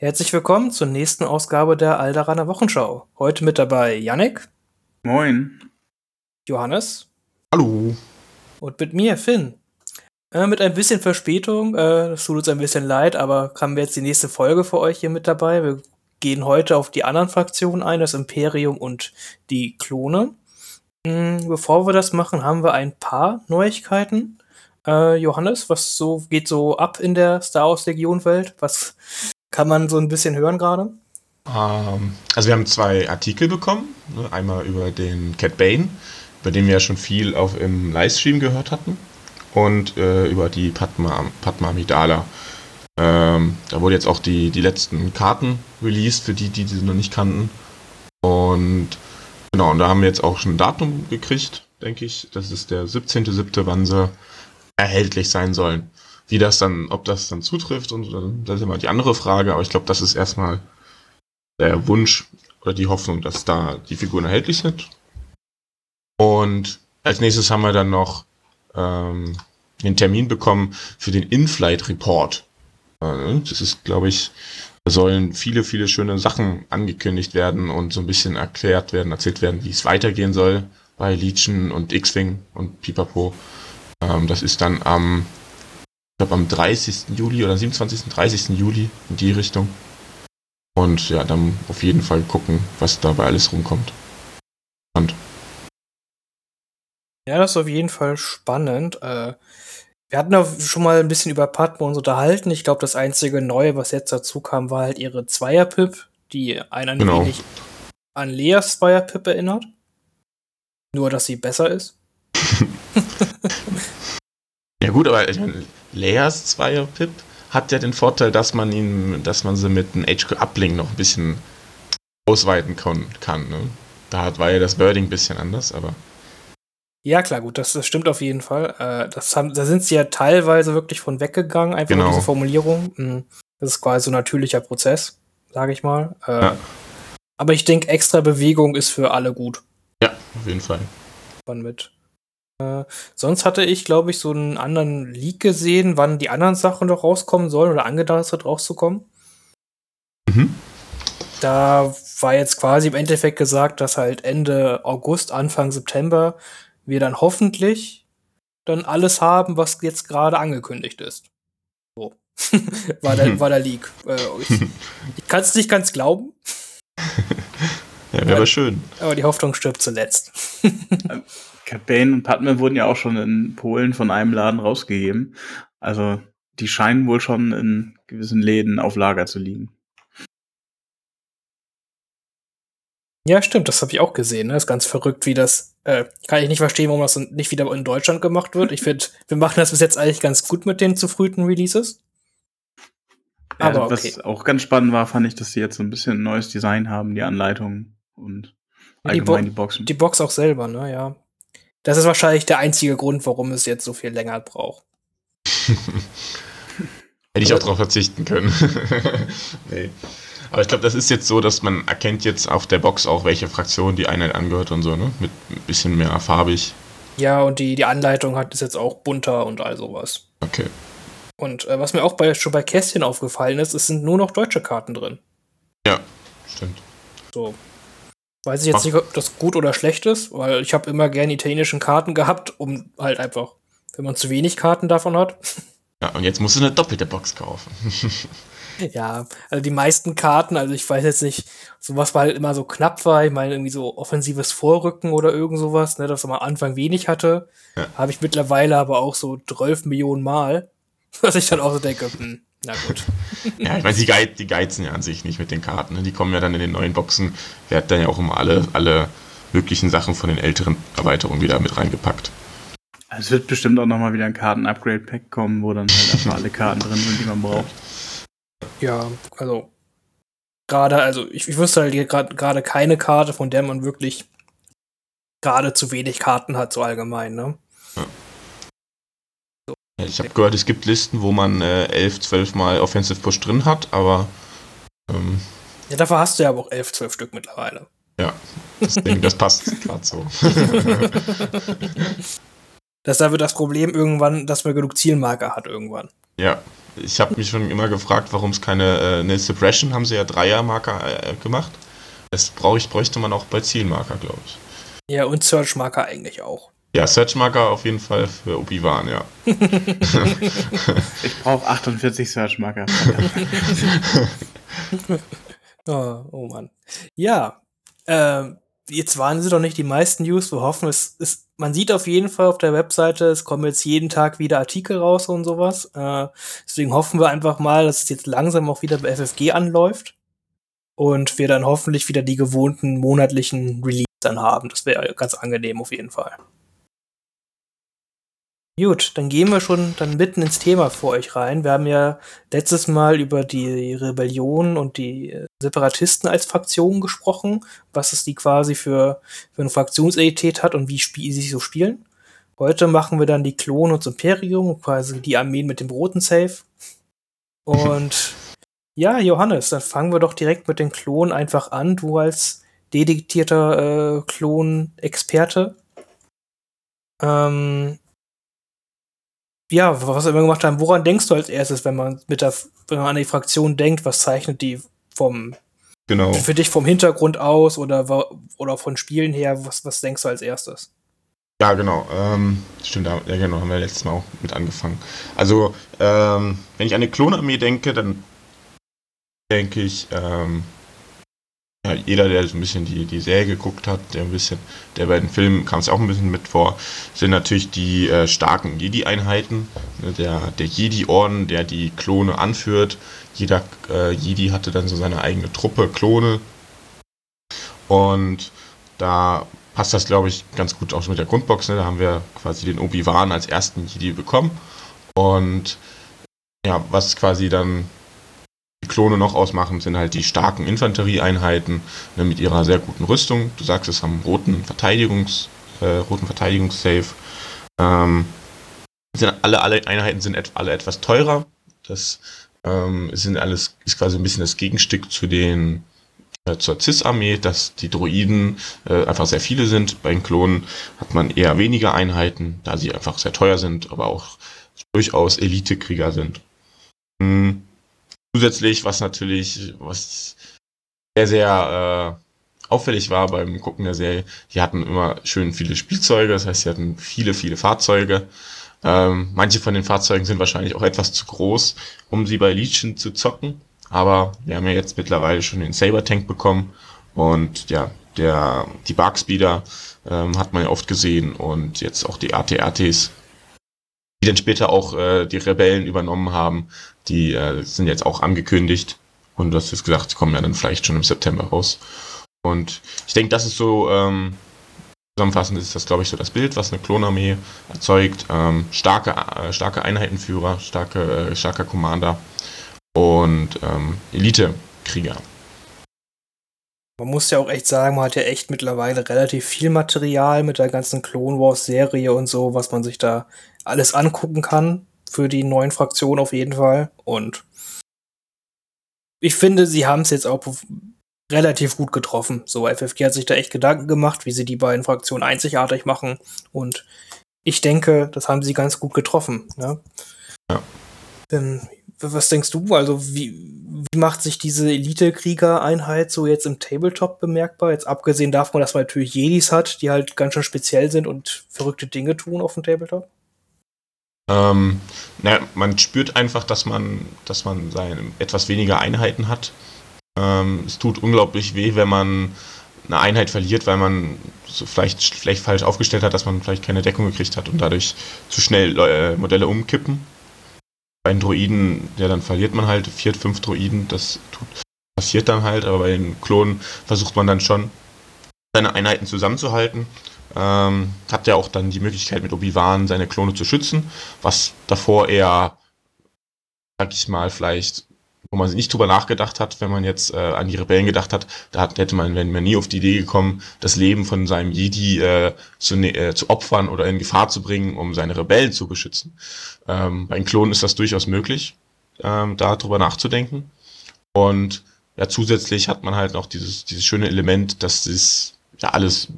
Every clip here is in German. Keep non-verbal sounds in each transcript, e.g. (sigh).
Herzlich willkommen zur nächsten Ausgabe der Alderaner Wochenschau. Heute mit dabei Yannick. Moin. Johannes. Hallo. Und mit mir, Finn. Äh, mit ein bisschen Verspätung, äh, das tut uns ein bisschen leid, aber haben wir jetzt die nächste Folge für euch hier mit dabei. Wir gehen heute auf die anderen Fraktionen ein, das Imperium und die Klone. Mhm, bevor wir das machen, haben wir ein paar Neuigkeiten. Äh, Johannes, was so geht so ab in der Star Wars Legion Welt? Was kann man so ein bisschen hören gerade? Ähm, also wir haben zwei Artikel bekommen. Ne? Einmal über den Cat Bane, über den wir ja schon viel auf im Livestream gehört hatten und äh, über die Padma, Padma Amidala. Ähm, da wurde jetzt auch die, die letzten Karten released, für die, die sie noch nicht kannten. Und genau, und da haben wir jetzt auch schon ein Datum gekriegt, denke ich. Das ist der 17.07., wann sie erhältlich sein sollen. Wie das dann, ob das dann zutrifft, und das ist immer die andere Frage, aber ich glaube, das ist erstmal der Wunsch oder die Hoffnung, dass da die Figuren erhältlich sind. Und als nächstes haben wir dann noch ähm, den Termin bekommen für den In-Flight Report. Äh, das ist, glaube ich, da sollen viele, viele schöne Sachen angekündigt werden und so ein bisschen erklärt werden, erzählt werden, wie es weitergehen soll bei Legion und X-Wing und Pipapo. Ähm, das ist dann am, glaube, am 30. Juli oder 27. 30. Juli in die Richtung. Und ja, dann auf jeden Fall gucken, was dabei alles rumkommt. Und ja, das ist auf jeden Fall spannend. Äh, wir hatten ja schon mal ein bisschen über Padma uns unterhalten. Ich glaube, das einzige Neue, was jetzt dazu kam, war halt ihre Zweier-Pip, die einen ein Genau. wenig an Leas Zweier-Pip erinnert. Nur, dass sie besser ist. (laughs) ja gut, aber ich meine, Leias Zweier-Pip hat ja den Vorteil, dass man ihn, dass man sie mit einem HQ Uplink noch ein bisschen ausweiten kann. Ne? Da war ja das Wording ein bisschen anders, aber Ja, klar, gut, das, das stimmt auf jeden Fall. Äh, das haben, da sind sie ja teilweise wirklich von weggegangen, einfach Genau. diese Formulierung. Mm, Das ist quasi so ein natürlicher Prozess, sage ich mal. Äh, Ja. Aber ich denke, extra Bewegung ist für alle gut. ja, auf jeden Fall. Wann mit. Äh, sonst hatte ich, glaube ich, so einen anderen Leak gesehen, wann die anderen Sachen noch rauskommen sollen oder angedacht ist, rauszukommen. Mhm. Da war jetzt quasi im Endeffekt gesagt, dass halt Ende August, Anfang September wir dann hoffentlich dann alles haben, was jetzt gerade angekündigt ist. So. (laughs) war, der, war der Leak. Äh, (laughs) ich ich kann es nicht ganz glauben, Ja, wäre aber schön. aber die Hoffnung stirbt zuletzt. (laughs) Cat Bane und Padme wurden ja auch schon in Polen von einem Laden rausgegeben. Also die scheinen wohl schon in gewissen Läden auf Lager zu liegen. Ja, stimmt, das habe ich auch gesehen. Ne? ist ganz verrückt, wie das. Äh, kann ich nicht verstehen, warum das nicht wieder in Deutschland gemacht wird. Ich finde, (laughs) wir machen das bis jetzt eigentlich ganz gut mit den zu frühen Releases. Aber ja, was okay. auch ganz spannend war, fand ich, dass sie jetzt so ein bisschen ein neues Design haben, die Anleitung und Ja, die allgemein Bo- die, Boxen. Die Box auch selber, ne, ja. Das ist wahrscheinlich der einzige Grund, warum es jetzt so viel länger braucht. (laughs) Hätte ich auch darauf verzichten können. (laughs) nee. Aber ich glaube, das ist jetzt so, dass man erkennt jetzt auf der Box auch, welche Fraktion die Einheit angehört und so, ne? Mit ein bisschen mehr farbig. Ja, und die, die Anleitung hat ist jetzt auch bunter und all sowas. Okay. Und äh, was mir auch bei, schon bei Kästchen aufgefallen ist, es sind nur noch deutsche Karten drin. Ja, stimmt. So. Weiß ich jetzt Ach. nicht, ob das gut oder schlecht ist, weil ich habe immer gerne italienischen Karten gehabt, um halt einfach, wenn man zu wenig Karten davon hat. Ja, und jetzt musst du eine doppelte Box kaufen. (laughs) ja, also die meisten Karten, also ich weiß jetzt nicht, sowas war halt immer so knapp war, ich meine irgendwie so offensives Vorrücken oder irgend sowas, ne, das man am Anfang wenig hatte, Ja. habe ich mittlerweile aber auch so 12 Millionen Mal, (laughs) dass ich dann auch so denke, hm, na gut. (laughs) ja, ich meine, die, geiz, die geizen ja an sich nicht mit den Karten. Ne? Die kommen ja dann in den neuen Boxen. Der hat dann ja auch immer alle, alle möglichen Sachen von den älteren Erweiterungen wieder mit reingepackt. Es wird bestimmt auch nochmal wieder ein Karten-Upgrade-Pack kommen, wo dann halt einfach alle Karten drin sind, die man braucht. Ja, also gerade, also ich, ich wüsste halt gerade gerade keine Karte, von der man wirklich gerade zu wenig Karten hat, so allgemein, ne? Ja, Ich habe gehört, es gibt Listen, wo man äh, 11, 12 Mal Offensive Push drin hat, aber ähm, Ja, dafür hast du ja aber auch 11, 12 Stück mittlerweile. ja, deswegen, das passt (laughs) gerade so. (laughs) Das da wird das Problem irgendwann, dass man genug Zielmarker hat irgendwann. Ja, ich habe mich schon immer gefragt, warum es keine äh, eine Suppression haben sie ja Dreiermarker äh, gemacht. Das brauch ich, bräuchte man auch bei Zielmarker, glaube ich. Ja, und Search-Marker eigentlich auch. Ja, Search-Marker auf jeden Fall für Obi-Wan, ja. Ich brauche 48 Search-Marker. (laughs) oh, oh Mann. Ja, ähm, jetzt waren sie doch nicht die meisten News. Wir hoffen, es ist, man sieht auf jeden Fall auf der Webseite, es kommen jetzt jeden Tag wieder Artikel raus und sowas. Äh, deswegen hoffen wir einfach mal, dass es jetzt langsam auch wieder bei FFG anläuft und wir dann hoffentlich wieder die gewohnten monatlichen Release dann haben. Das wäre ganz angenehm auf jeden Fall. Gut, dann gehen wir schon dann mitten ins Thema vor euch rein. Wir haben ja letztes Mal über die Rebellion und die Separatisten als Fraktion gesprochen, was es die quasi für, für eine Fraktionsidentität hat und wie sie sich so spielen. Heute machen wir dann die Klone und das Imperium, quasi die Armeen mit dem roten Safe. Und (laughs) ja, Johannes, dann fangen wir doch direkt mit den Klonen einfach an. Du als dedizierter äh, Klon-Experte. Ähm, ja, was wir immer gemacht haben, woran denkst du als erstes, wenn man mit der, wenn man an die Fraktion denkt, was zeichnet die vom Genau. für dich vom Hintergrund aus oder oder von Spielen her, was, was denkst du als erstes? Ja, genau. Ähm, stimmt, da- ja genau, haben wir letztes Mal auch mit angefangen. Also, ähm, wenn ich an eine Klonarmee denke, dann denke ich, ähm, ja, jeder, der so ein bisschen die, die Serie geguckt hat, der ein bisschen, der bei den Filmen kam es auch ein bisschen mit vor, sind natürlich die äh, starken Jedi-Einheiten. Ne, der der Jedi-Orden, der die Klone anführt. Jeder äh, Jedi hatte dann so seine eigene Truppe Klone. Und da passt das, glaube ich, ganz gut auch mit der Grundbox. Ne? Da haben wir quasi den Obi-Wan als ersten Jedi bekommen. Und ja, was quasi dann Klone noch ausmachen, sind halt die starken Infanterieeinheiten ne, mit ihrer sehr guten Rüstung. Du sagst, es haben roten Verteidigungs, äh, roten Verteidigungssafe. Ähm, sind alle, alle Einheiten sind et alle etwas teurer. Das ähm, sind alles, ist quasi ein bisschen das Gegenstück zu den äh, zur CIS-Armee, dass die Droiden äh, einfach sehr viele sind. Bei den Klonen hat man eher weniger Einheiten, da sie einfach sehr teuer sind, aber auch durchaus Elite-Krieger sind. Hm. Zusätzlich, was natürlich, was sehr, sehr äh, auffällig war beim Gucken der Serie, die hatten immer schön viele Spielzeuge, das heißt, sie hatten viele, viele Fahrzeuge. Ähm, manche von den Fahrzeugen sind wahrscheinlich auch etwas zu groß, um sie bei Legion zu zocken. Aber wir haben ja jetzt mittlerweile schon den Saber Tank bekommen und ja, der, die Barkspeeder ähm, hat man ja oft gesehen und jetzt auch die AT-RTs, die dann später auch äh, die Rebellen übernommen haben, die äh, sind jetzt auch angekündigt und das ist gesagt, kommen ja dann vielleicht schon im September raus. Und ich denke, das ist so, ähm, zusammenfassend ist das, glaube ich, so das Bild, was eine Klonarmee erzeugt. Ähm, starke, äh, starke Einheitenführer, starke, äh, starker Commander und ähm, Elite-Krieger. Man muss ja auch echt sagen, man hat ja echt mittlerweile relativ viel Material mit der ganzen Clone Wars Serie und so, was man sich da alles angucken kann für die neuen Fraktionen auf jeden Fall. Und ich finde, sie haben es jetzt auch relativ gut getroffen. So, FFG hat sich da echt Gedanken gemacht, wie sie die beiden Fraktionen einzigartig machen. Und ich denke, das haben sie ganz gut getroffen. Ne? Ja. Denn, was denkst du? Also, wie, wie macht sich diese Elite-Krieger-Einheit so jetzt im Tabletop bemerkbar? Jetzt abgesehen davon, dass man natürlich Jedis hat, die halt ganz schön speziell sind und verrückte Dinge tun auf dem Tabletop? Ähm, na, man spürt einfach, dass man, dass man seine etwas weniger Einheiten hat. Ähm, es tut unglaublich weh, wenn man eine Einheit verliert, weil man so vielleicht, vielleicht falsch aufgestellt hat, dass man vielleicht keine Deckung gekriegt hat und dadurch zu schnell äh, Modelle umkippen. Bei den Droiden, ja, dann verliert man halt vier, fünf Droiden, das tut, passiert dann halt, aber bei den Klonen versucht man dann schon, seine Einheiten zusammenzuhalten. Ähm, hat ja auch dann die Möglichkeit, mit Obi-Wan seine Klone zu schützen, was davor eher, sag ich mal, vielleicht, wo man nicht drüber nachgedacht hat, wenn man jetzt äh, an die Rebellen gedacht hat, da hätte man, wenn man nie auf die Idee gekommen, das Leben von seinem Jedi äh, zu, ne- äh, zu opfern oder in Gefahr zu bringen, um seine Rebellen zu beschützen. Ähm, bei den Klonen ist das durchaus möglich, ähm, da drüber nachzudenken. Und ja, zusätzlich hat man halt noch dieses, dieses schöne Element, dass es ja alles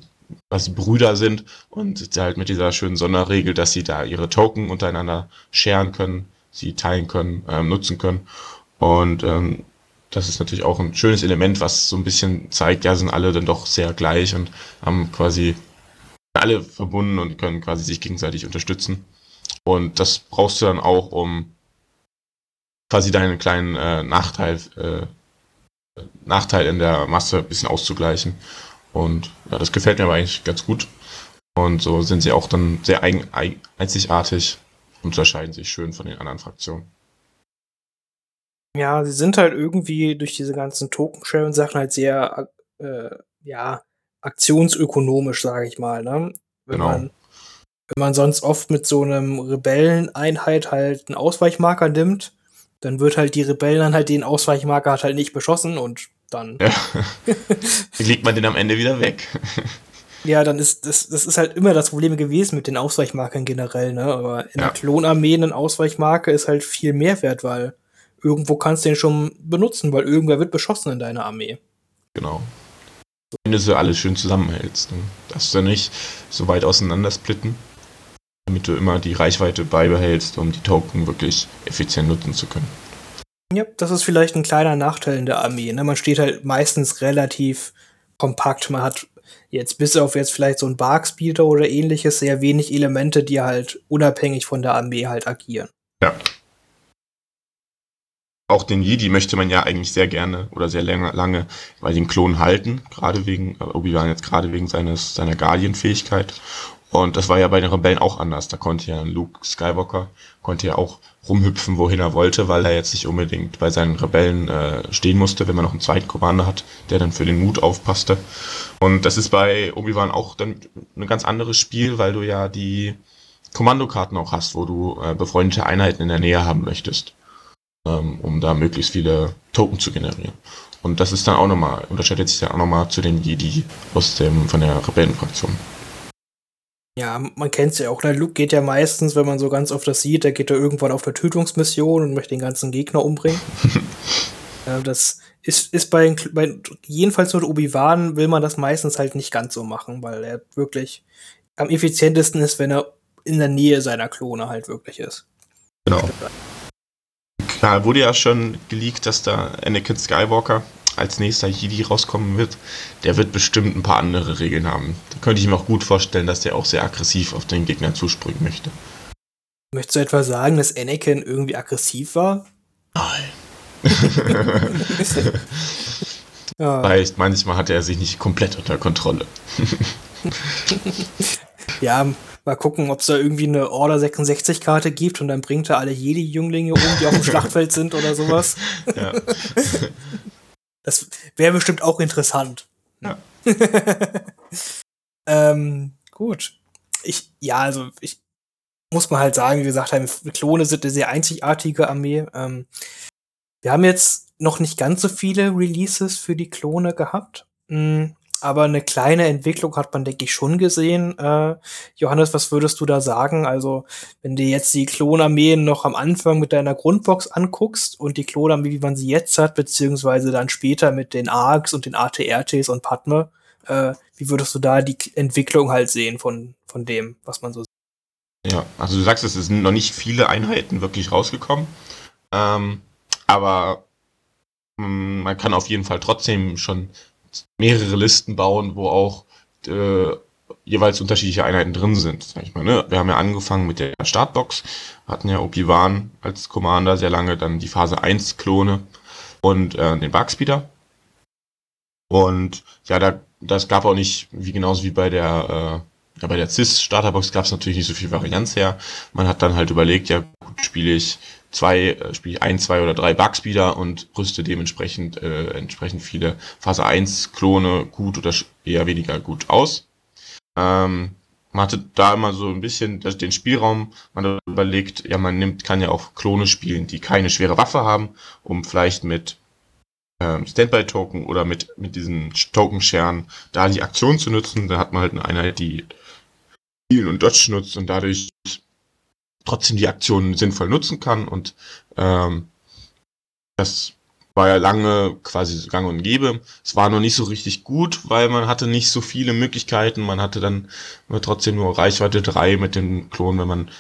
quasi Brüder sind und halt mit dieser schönen Sonderregel, dass sie da ihre Token untereinander scheren können, sie teilen können, ähm, nutzen können. Und ähm, das ist natürlich auch ein schönes Element, was so ein bisschen zeigt, ja, sind alle dann doch sehr gleich und haben quasi alle verbunden und können quasi sich gegenseitig unterstützen. Und das brauchst du dann auch, um quasi deinen kleinen äh, Nachteil, äh, Nachteil in der Masse ein bisschen auszugleichen. Und ja, das gefällt mir aber eigentlich ganz gut. Und so sind sie auch dann sehr eigen, eigen, einzigartig und unterscheiden sich schön von den anderen Fraktionen. Ja, sie sind halt irgendwie durch diese ganzen Token-Sharing-Sachen halt sehr, äh, ja, aktionsökonomisch, sage ich mal. Ne? Wenn Genau. man wenn man sonst oft mit so einem Rebelleneinheit halt einen Ausweichmarker nimmt, dann wird halt die Rebellen dann halt den Ausweichmarker halt nicht beschossen und dann Ja. Wie legt man den am Ende wieder weg? Ja, dann ist das, das ist halt immer das Problem gewesen mit den Ausweichmarkern generell, ne? Aber in Ja. der Klonarmee eine Ausweichmarke ist halt viel mehr wert, weil irgendwo kannst du den schon benutzen, weil irgendwer wird beschossen in deiner Armee. Genau. Wenn du so alles schön zusammenhältst. Ne? Dass du nicht so weit auseinander splitten, damit du immer die Reichweite beibehältst, um die Token wirklich effizient nutzen zu können. Ja, das ist vielleicht ein kleiner Nachteil in der Armee. Ne? Man steht halt meistens relativ kompakt. Man hat jetzt bis auf jetzt vielleicht so ein Barkspeeder oder ähnliches sehr wenig Elemente, die halt unabhängig von der Armee halt agieren. Ja. Auch den Jedi möchte man ja eigentlich sehr gerne oder sehr lange, lange bei den Klonen halten, gerade wegen, äh, Obi-Wan jetzt gerade wegen seines, seiner Guardian-Fähigkeit. Und das war ja bei den Rebellen auch anders. Da konnte ja Luke Skywalker, konnte ja auch rumhüpfen, wohin er wollte, weil er jetzt nicht unbedingt bei seinen Rebellen äh, stehen musste, wenn man noch einen zweiten Commander hat, der dann für den Mut aufpasste. Und das ist bei Obi-Wan auch dann ein ganz anderes Spiel, weil du ja die Kommandokarten auch hast, wo du äh, befreundete Einheiten in der Nähe haben möchtest, ähm, um da möglichst viele Token zu generieren. Und das ist dann auch nochmal, unterscheidet sich dann auch nochmal zu den Jedi aus dem, von der Rebellenfraktion. Ja, man kennt's ja auch. Der Luke geht ja meistens, wenn man so ganz oft das sieht, der geht da irgendwann auf eine Tötungsmission und möchte den ganzen Gegner umbringen. ja, (laughs) das ist, ist bei, bei jedenfalls mit Obi-Wan will man das meistens halt nicht ganz so machen, weil er wirklich am effizientesten ist, wenn er in der Nähe seiner Klone halt wirklich ist. Genau. Klar, wurde ja schon geleakt, dass da Anakin Skywalker als nächster Jedi rauskommen wird. Der wird bestimmt ein paar andere Regeln haben. Da könnte ich mir auch gut vorstellen, dass der auch sehr aggressiv auf den Gegner zuspringen möchte. Möchtest du etwa sagen, dass Anakin irgendwie aggressiv war? Nein. (laughs) Ja. Vielleicht manchmal hatte er sich nicht komplett unter Kontrolle. (laughs) Ja, mal gucken, ob es da irgendwie eine Order 66 Karte gibt und dann bringt er alle Jedi-Jünglinge um, die auf dem (laughs) Schlachtfeld sind oder sowas. Ja. Das wäre bestimmt auch interessant. Ja. (laughs) ähm, gut. Ich, ja, also ich muss man halt sagen, wie gesagt, haben, Klone sind eine sehr einzigartige Armee. Ähm, wir haben jetzt noch nicht ganz so viele Releases für die Klone gehabt. Mm, aber eine kleine Entwicklung hat man, denke ich, schon gesehen. Äh, Johannes, was würdest du da sagen? Also, wenn du jetzt die Klonarmeen noch am Anfang mit deiner Grundbox anguckst und die Klonarmee, wie man sie jetzt hat, beziehungsweise dann später mit den ARCs und den ATRTs und Padme, äh, wie würdest du da die Entwicklung halt sehen von, von dem, was man so sieht? Ja, also du sagst, es sind noch nicht viele Einheiten wirklich rausgekommen. Ähm, aber mh, man kann auf jeden Fall trotzdem schon mehrere Listen bauen, wo auch äh, jeweils unterschiedliche Einheiten drin sind. Sag ich mal, ne? Wir haben ja angefangen mit der Startbox, hatten ja Obi-Wan als Commander sehr lange, dann die Phase 1 Klone und äh, den Barkspeeder. Und ja, da, das gab auch nicht, wie genauso wie bei der, äh, ja, bei der CIS Starterbox gab es natürlich nicht so viel Varianz her. Man hat dann halt überlegt, ja gut, spiele ich zwei, äh, spiele ich ein, zwei oder drei Barkspeeder und rüste dementsprechend äh, entsprechend viele Phase 1 Klone gut oder eher weniger gut aus. Ähm, man hatte da immer so ein bisschen den Spielraum, man überlegt, ja, man nimmt, kann ja auch Klone spielen, die keine schwere Waffe haben, um vielleicht mit ähm, Standby-Token oder mit, mit diesen Token-Scheren da die Aktion zu nutzen. Da hat man halt eine Einheit, die Heal und Dodge nutzt und dadurch trotzdem die Aktionen sinnvoll nutzen kann und ähm, das war ja lange quasi gang und gäbe. Es war noch nicht so richtig gut, weil man hatte nicht so viele Möglichkeiten. Man hatte dann trotzdem nur Reichweite 3 mit dem Klon, wenn man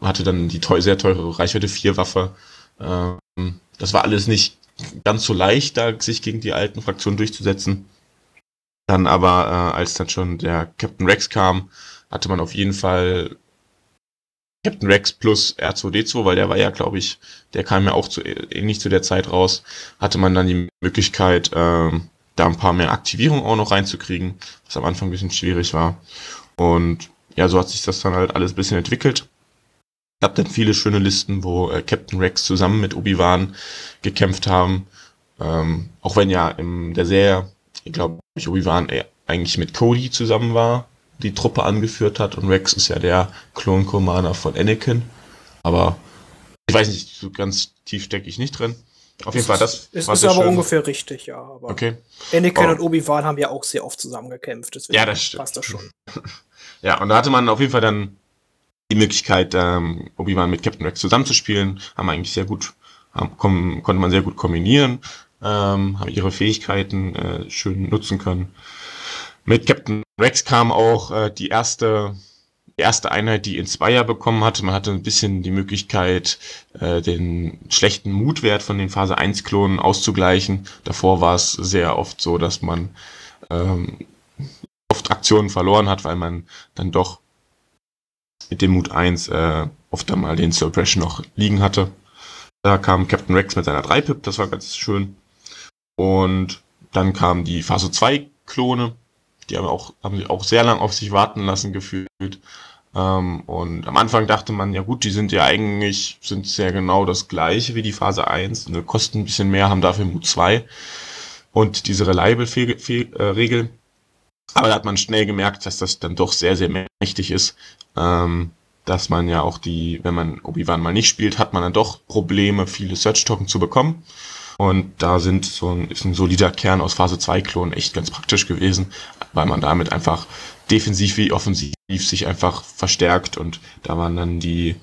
hatte dann die teuer, sehr teure Reichweite 4 Waffe. Ähm, das war alles nicht ganz so leicht, da sich gegen die alten Fraktionen durchzusetzen. Dann aber, äh, als dann schon der Captain Rex kam, hatte man auf jeden Fall Captain Rex plus R2D2, weil der war ja, glaube ich, der kam ja auch zu, ähnlich zu der Zeit raus, hatte man dann die Möglichkeit, ähm, da ein paar mehr Aktivierungen auch noch reinzukriegen, was am Anfang ein bisschen schwierig war. Und ja, so hat sich das dann halt alles ein bisschen entwickelt. Es gab dann viele schöne Listen, wo äh, Captain Rex zusammen mit Obi-Wan gekämpft haben. Ähm, auch wenn ja in der Serie, ich glaube, Obi-Wan eigentlich mit Cody zusammen war, die Truppe angeführt hat und Rex ist ja der Klon-Commander von Anakin. Aber ich weiß nicht, so ganz tief stecke ich nicht drin. Auf jeden Fall, das es war ist aber schön. ungefähr richtig, ja. Aber okay. Anakin oh. und Obi-Wan haben ja auch sehr oft zusammengekämpft. Deswegen ja, das stimmt. Passt das schon. (laughs) ja, und da hatte man auf jeden Fall dann die Möglichkeit, ähm, Obi-Wan mit Captain Rex zusammenzuspielen. Haben eigentlich sehr gut, haben, kom, konnte man sehr gut kombinieren, ähm, haben ihre Fähigkeiten äh, schön nutzen können. Mit Captain Rex kam auch äh, die erste erste Einheit, die Inspire bekommen hatte. Man hatte ein bisschen die Möglichkeit, äh, den schlechten Mutwert von den Phase 1 Klonen auszugleichen. Davor war es sehr oft so, dass man ähm, oft Aktionen verloren hat, weil man dann doch mit dem Mut 1 äh, oft einmal den Suppression noch liegen hatte. Da kam Captain Rex mit seiner 3-Pip, das war ganz schön. Und dann kamen die Phase 2 Klone, die haben auch, haben sich auch sehr lang auf sich warten lassen gefühlt. Ähm, und am Anfang dachte man, ja gut, die sind ja eigentlich, sind sehr genau das gleiche wie die Phase 1, ne, kosten ein bisschen mehr, haben dafür Mut 2 und diese Reliable-Regel. Äh, Aber da hat man schnell gemerkt, dass das dann doch sehr, sehr mächtig ist. Ähm, dass man ja auch die, wenn man Obi-Wan mal nicht spielt, hat man dann doch Probleme, viele Search-Token zu bekommen. Und da sind so ein, ist ein solider Kern aus Phase 2 Klonen echt ganz praktisch gewesen, weil man damit einfach defensiv wie offensiv sich einfach verstärkt und da waren dann die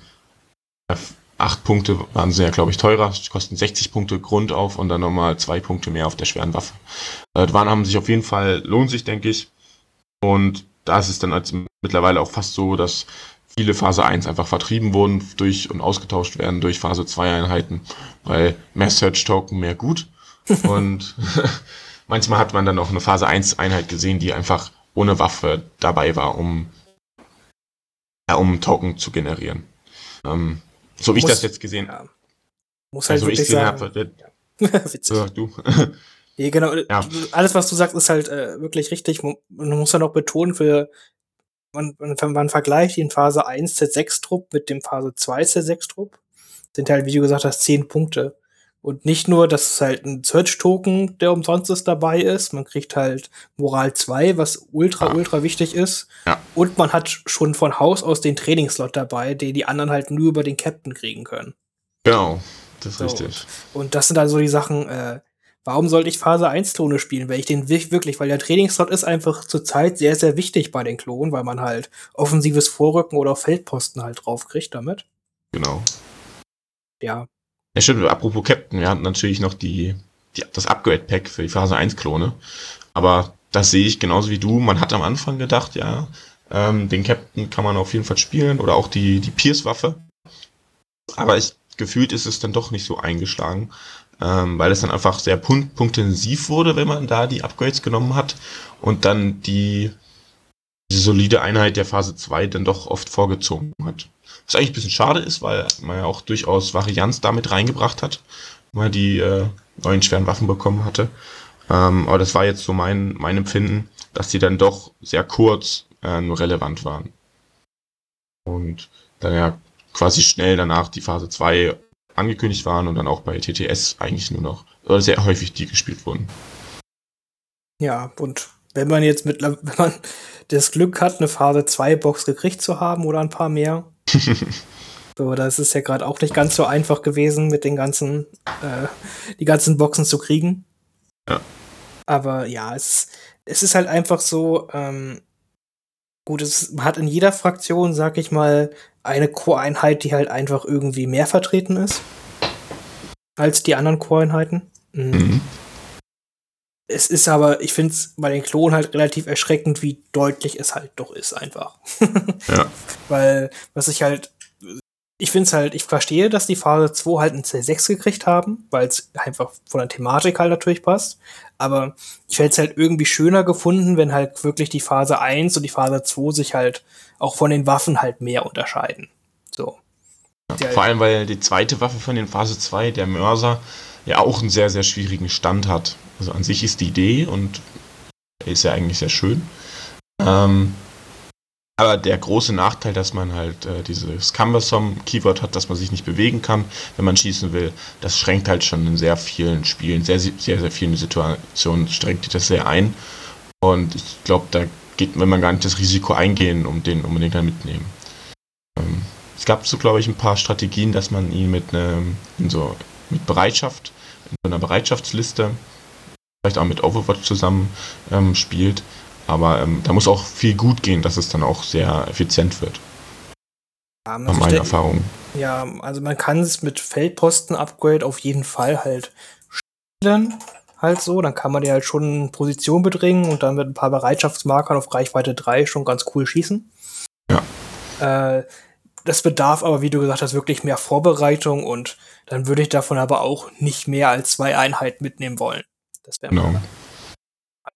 acht Punkte waren sehr, glaube ich, teurer, kosten 60 Punkte Grund auf und dann nochmal zwei Punkte mehr auf der schweren Waffe. Äh, waren haben sich auf jeden Fall, lohnt sich, denke ich. Und da ist es dann als mittlerweile auch fast so, dass viele Phase 1 einfach vertrieben wurden durch und ausgetauscht werden durch Phase 2 Einheiten, weil mehr Search Token, mehr gut. (laughs) Und (laughs) manchmal hat man dann auch eine Phase 1 Einheit gesehen, die einfach ohne Waffe dabei war, um, ja, um Token zu generieren. Ähm, so wie ich das jetzt gesehen habe. Ja. Muss halt also ich gesehen habe. (laughs) Witzig. Ja, du. nee, genau. Ja. Alles, was du sagst, ist halt äh, wirklich richtig. Man muss ja noch betonen, für man, man, man vergleicht den Phase 1 Z6-Trupp mit dem Phase 2 Z6-Trupp, sind halt, wie du gesagt hast, 10 Punkte. Und nicht nur, dass es halt ein Search-Token, der umsonst ist, dabei ist, man kriegt halt Moral 2, was ultra, ja. ultra wichtig ist. Ja. Und man hat schon von Haus aus den Trainingslot dabei, den die anderen halt nur über den Captain kriegen können. Genau, das ist so. richtig. Und das sind dann so die Sachen, äh, warum sollte ich Phase 1 Klone spielen, wenn ich den wirklich, weil der Trainingsslot ist einfach zurzeit sehr, sehr wichtig bei den Klonen, weil man halt offensives Vorrücken oder Feldposten halt draufkriegt damit. Genau. Ja. Ja, stimmt, apropos Captain, wir hatten natürlich noch die, die das Upgrade-Pack für die Phase 1 Klone, aber das sehe ich genauso wie du. Man hat am Anfang gedacht, ja, ähm, den Captain kann man auf jeden Fall spielen oder auch die, die Pierce-Waffe. Aber ich, gefühlt ist es dann doch nicht so eingeschlagen ähm, weil es dann einfach sehr punkt punktintensiv wurde, wenn man da die Upgrades genommen hat und dann die, die solide Einheit der Phase 2 dann doch oft vorgezogen hat. Was eigentlich ein bisschen schade ist, weil man ja auch durchaus Varianz damit reingebracht hat, weil die äh, neuen schweren Waffen bekommen hatte. Ähm, aber das war jetzt so mein, mein Empfinden, dass die dann doch sehr kurz äh, nur relevant waren. Und dann ja quasi schnell danach die Phase 2 angekündigt waren und dann auch bei TTS eigentlich nur noch oder sehr häufig die gespielt wurden. Ja, und wenn man jetzt mit, (laughs) wenn man das Glück hat, eine Phase 2 Box gekriegt zu haben oder ein paar mehr. (laughs) so, das ist ja gerade auch nicht ganz so einfach gewesen, mit den ganzen, äh, die ganzen Boxen zu kriegen. Ja. Aber ja, es, es ist halt einfach so, ähm, gut, es hat in jeder Fraktion, sag ich mal, eine Core-Einheit, die halt einfach irgendwie mehr vertreten ist als die anderen Core-Einheiten. Mhm. Es ist aber, ich finde es bei den Klonen halt relativ erschreckend, wie deutlich es halt doch ist, einfach. (laughs) Ja. Weil, was ich halt, ich finde es halt, ich verstehe, dass die Phase 2 halt ein C6 gekriegt haben, weil es einfach von der Thematik halt natürlich passt. Aber ich hätte es halt irgendwie schöner gefunden, wenn halt wirklich die Phase 1 und die Phase 2 sich halt auch von den Waffen halt mehr unterscheiden. So. Ja, vor allem, weil die zweite Waffe von den Phase 2, der Mörser, ja auch einen sehr, sehr schwierigen Stand hat. Also an sich ist die Idee und ist ja eigentlich sehr schön. Ähm, aber der große Nachteil, dass man halt äh, dieses Cumbersome-Keyword hat, dass man sich nicht bewegen kann, wenn man schießen will, das schränkt halt schon in sehr vielen Spielen, sehr, sehr, sehr vielen Situationen, schränkt das sehr ein. Und ich glaube, da geht, wenn man gar nicht das Risiko eingehen, um den unbedingt dann mitnehmen. Ähm, es gab so, glaube ich, ein paar Strategien, dass man ihn mit, einem, in so, mit Bereitschaft, in so einer Bereitschaftsliste, vielleicht auch mit Overwatch zusammen ähm, spielt, aber ähm, da muss auch viel gut gehen, dass es dann auch sehr effizient wird. Ja, Nach meiner Erfahrung. Ja, also man kann es mit Feldposten-Upgrade auf jeden Fall halt spielen, halt so. Dann kann man die halt schon in Position bedringen und dann mit ein paar Bereitschaftsmarkern auf Reichweite 3 schon ganz cool schießen. Ja. Äh, das bedarf aber, wie du gesagt hast, wirklich mehr Vorbereitung und dann würde ich davon aber auch nicht mehr als zwei Einheiten mitnehmen wollen. Das wäre Genau.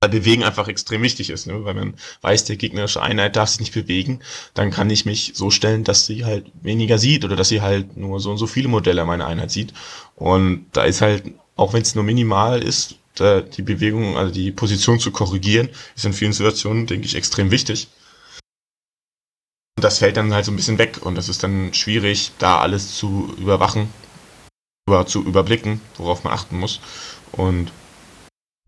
Weil Bewegen einfach extrem wichtig ist, ne? weil man weiß, der gegnerische Einheit darf sich nicht bewegen, dann kann ich mich so stellen, dass sie halt weniger sieht oder dass sie halt nur so und so viele Modelle meiner Einheit sieht. Und da ist halt, auch wenn es nur minimal ist, die Bewegung, also die Position zu korrigieren, ist in vielen Situationen, denke ich, extrem wichtig. Und das fällt dann halt so ein bisschen weg und das ist dann schwierig, da alles zu überwachen, über, zu überblicken, worauf man achten muss. Und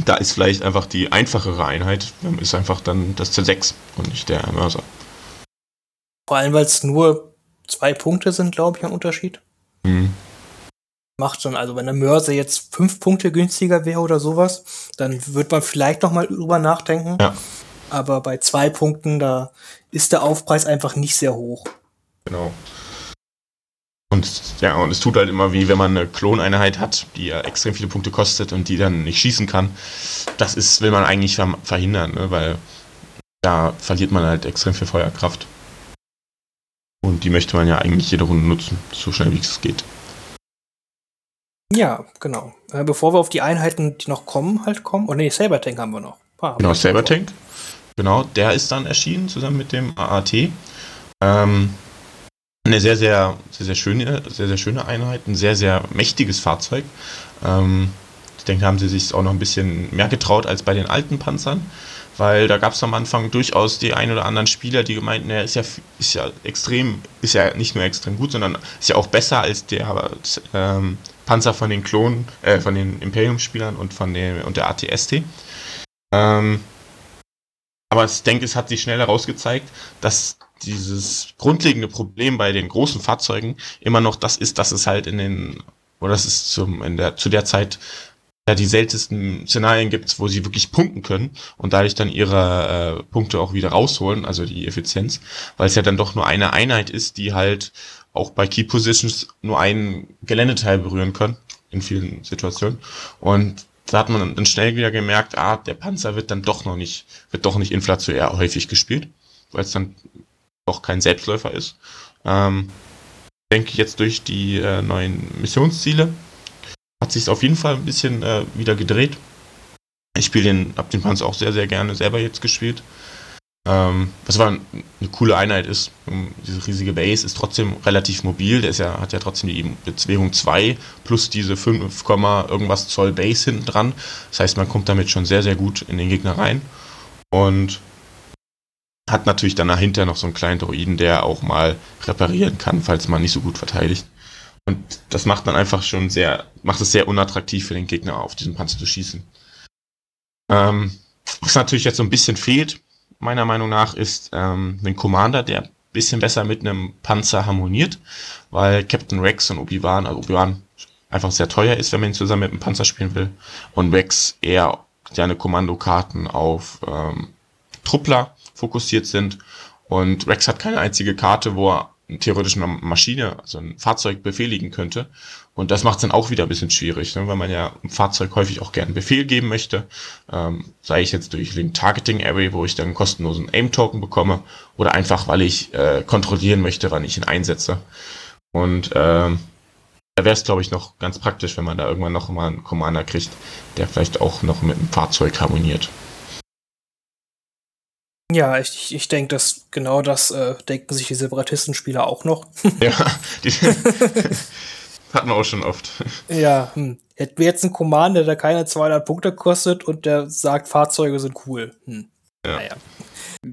da ist vielleicht einfach die einfachere Einheit, ist einfach dann das C6 und nicht der Mörser. Vor allem, weil es nur zwei Punkte sind, glaube ich, ein Unterschied. Mhm. Macht dann, also wenn der Mörser jetzt fünf Punkte günstiger wäre oder sowas, dann wird man vielleicht noch mal drüber nachdenken. Ja. Aber bei zwei Punkten, da ist der Aufpreis einfach nicht sehr hoch. Genau. Und ja, und es tut halt immer wie, wenn man eine Kloneinheit hat, die ja extrem viele Punkte kostet und die dann nicht schießen kann. Das ist, will man eigentlich verhindern, ne? weil da verliert man halt extrem viel Feuerkraft. Und die möchte man ja eigentlich jede Runde nutzen, so schnell wie es geht. Ja, genau. Äh, bevor wir auf die Einheiten, die noch kommen, halt kommen. Oh nee, Sabertank haben wir noch. Ah, Genau, wir Saber Tank. Genau, der ist dann erschienen zusammen mit dem AAT. Ähm, eine sehr, sehr, sehr, sehr schöne, sehr, sehr schöne Einheit, ein sehr, sehr mächtiges Fahrzeug. Ähm, ich denke, haben sie sich auch noch ein bisschen mehr getraut als bei den alten Panzern, weil da gab es am Anfang durchaus die ein oder anderen Spieler, die gemeinten, er ist ja, ist ja extrem, ist ja nicht nur extrem gut, sondern ist ja auch besser als der ähm, Panzer von den Klonen, äh, von den Imperium-Spielern und von dem und der ATST. Ähm, aber ich denke, es hat sich schnell herausgezeigt, dass dieses grundlegende Problem bei den großen Fahrzeugen immer noch das ist, dass es halt in den, oder es zum, in der, zu der Zeit ja die seltensten Szenarien gibt, wo sie wirklich punkten können und dadurch dann ihre äh, Punkte auch wieder rausholen, also die Effizienz, weil es ja dann doch nur eine Einheit ist, die halt auch bei Key Positions nur ein Geländeteil berühren kann, in vielen Situationen. Und da hat man dann schnell wieder gemerkt, ah, der Panzer wird dann doch noch nicht, wird doch nicht inflationär häufig gespielt, weil es dann doch kein Selbstläufer ist. Ähm, denke jetzt durch die äh, neuen Missionsziele hat sich auf jeden Fall ein bisschen äh, wieder gedreht. Ich spiele den, hab den Panzer auch sehr, sehr gerne selber jetzt gespielt. Ähm, was aber eine coole Einheit ist. Um, diese riesige Base ist trotzdem relativ mobil. Der ist ja, hat ja trotzdem die Bezwegung 2 plus diese 5, irgendwas Zoll Base hinten dran. Das heißt, man kommt damit schon sehr, sehr gut in den Gegner rein. Und hat natürlich dann dahinter noch so einen kleinen Droiden, der auch mal reparieren kann, falls man nicht so gut verteidigt. Und das macht dann einfach schon sehr, macht es sehr unattraktiv für den Gegner auf diesen Panzer zu schießen. Ähm, was natürlich jetzt so ein bisschen fehlt, meiner Meinung nach, ist ähm, ein Commander, der ein bisschen besser mit einem Panzer harmoniert, weil Captain Rex und Obi-Wan, also Obi-Wan einfach sehr teuer ist, wenn man ihn zusammen mit einem Panzer spielen will. Und Rex eher seine Kommandokarten auf ähm, Truppler fokussiert sind. Und Rex hat keine einzige Karte, wo er theoretisch eine Maschine, also ein Fahrzeug befehligen könnte. Und das macht es dann auch wieder ein bisschen schwierig, ne, weil man ja im Fahrzeug häufig auch gerne einen Befehl geben möchte. Ähm, sei ich jetzt durch den Targeting Array, wo ich dann einen kostenlosen Aim-Token bekomme, oder einfach, weil ich äh, kontrollieren möchte, wann ich ihn einsetze. Und ähm, da wäre es, glaube ich, noch ganz praktisch, wenn man da irgendwann noch mal einen Commander kriegt, der vielleicht auch noch mit dem Fahrzeug harmoniert. Ja, ich, ich denke, dass genau das äh, denken sich die Separatistenspieler auch noch. (laughs) ja, die (laughs) hatten wir auch schon oft. Ja, hm. hätten wir jetzt einen Commander, der keine 200 Punkte kostet und der sagt, Fahrzeuge sind cool. Hm. Ja. Naja. Ich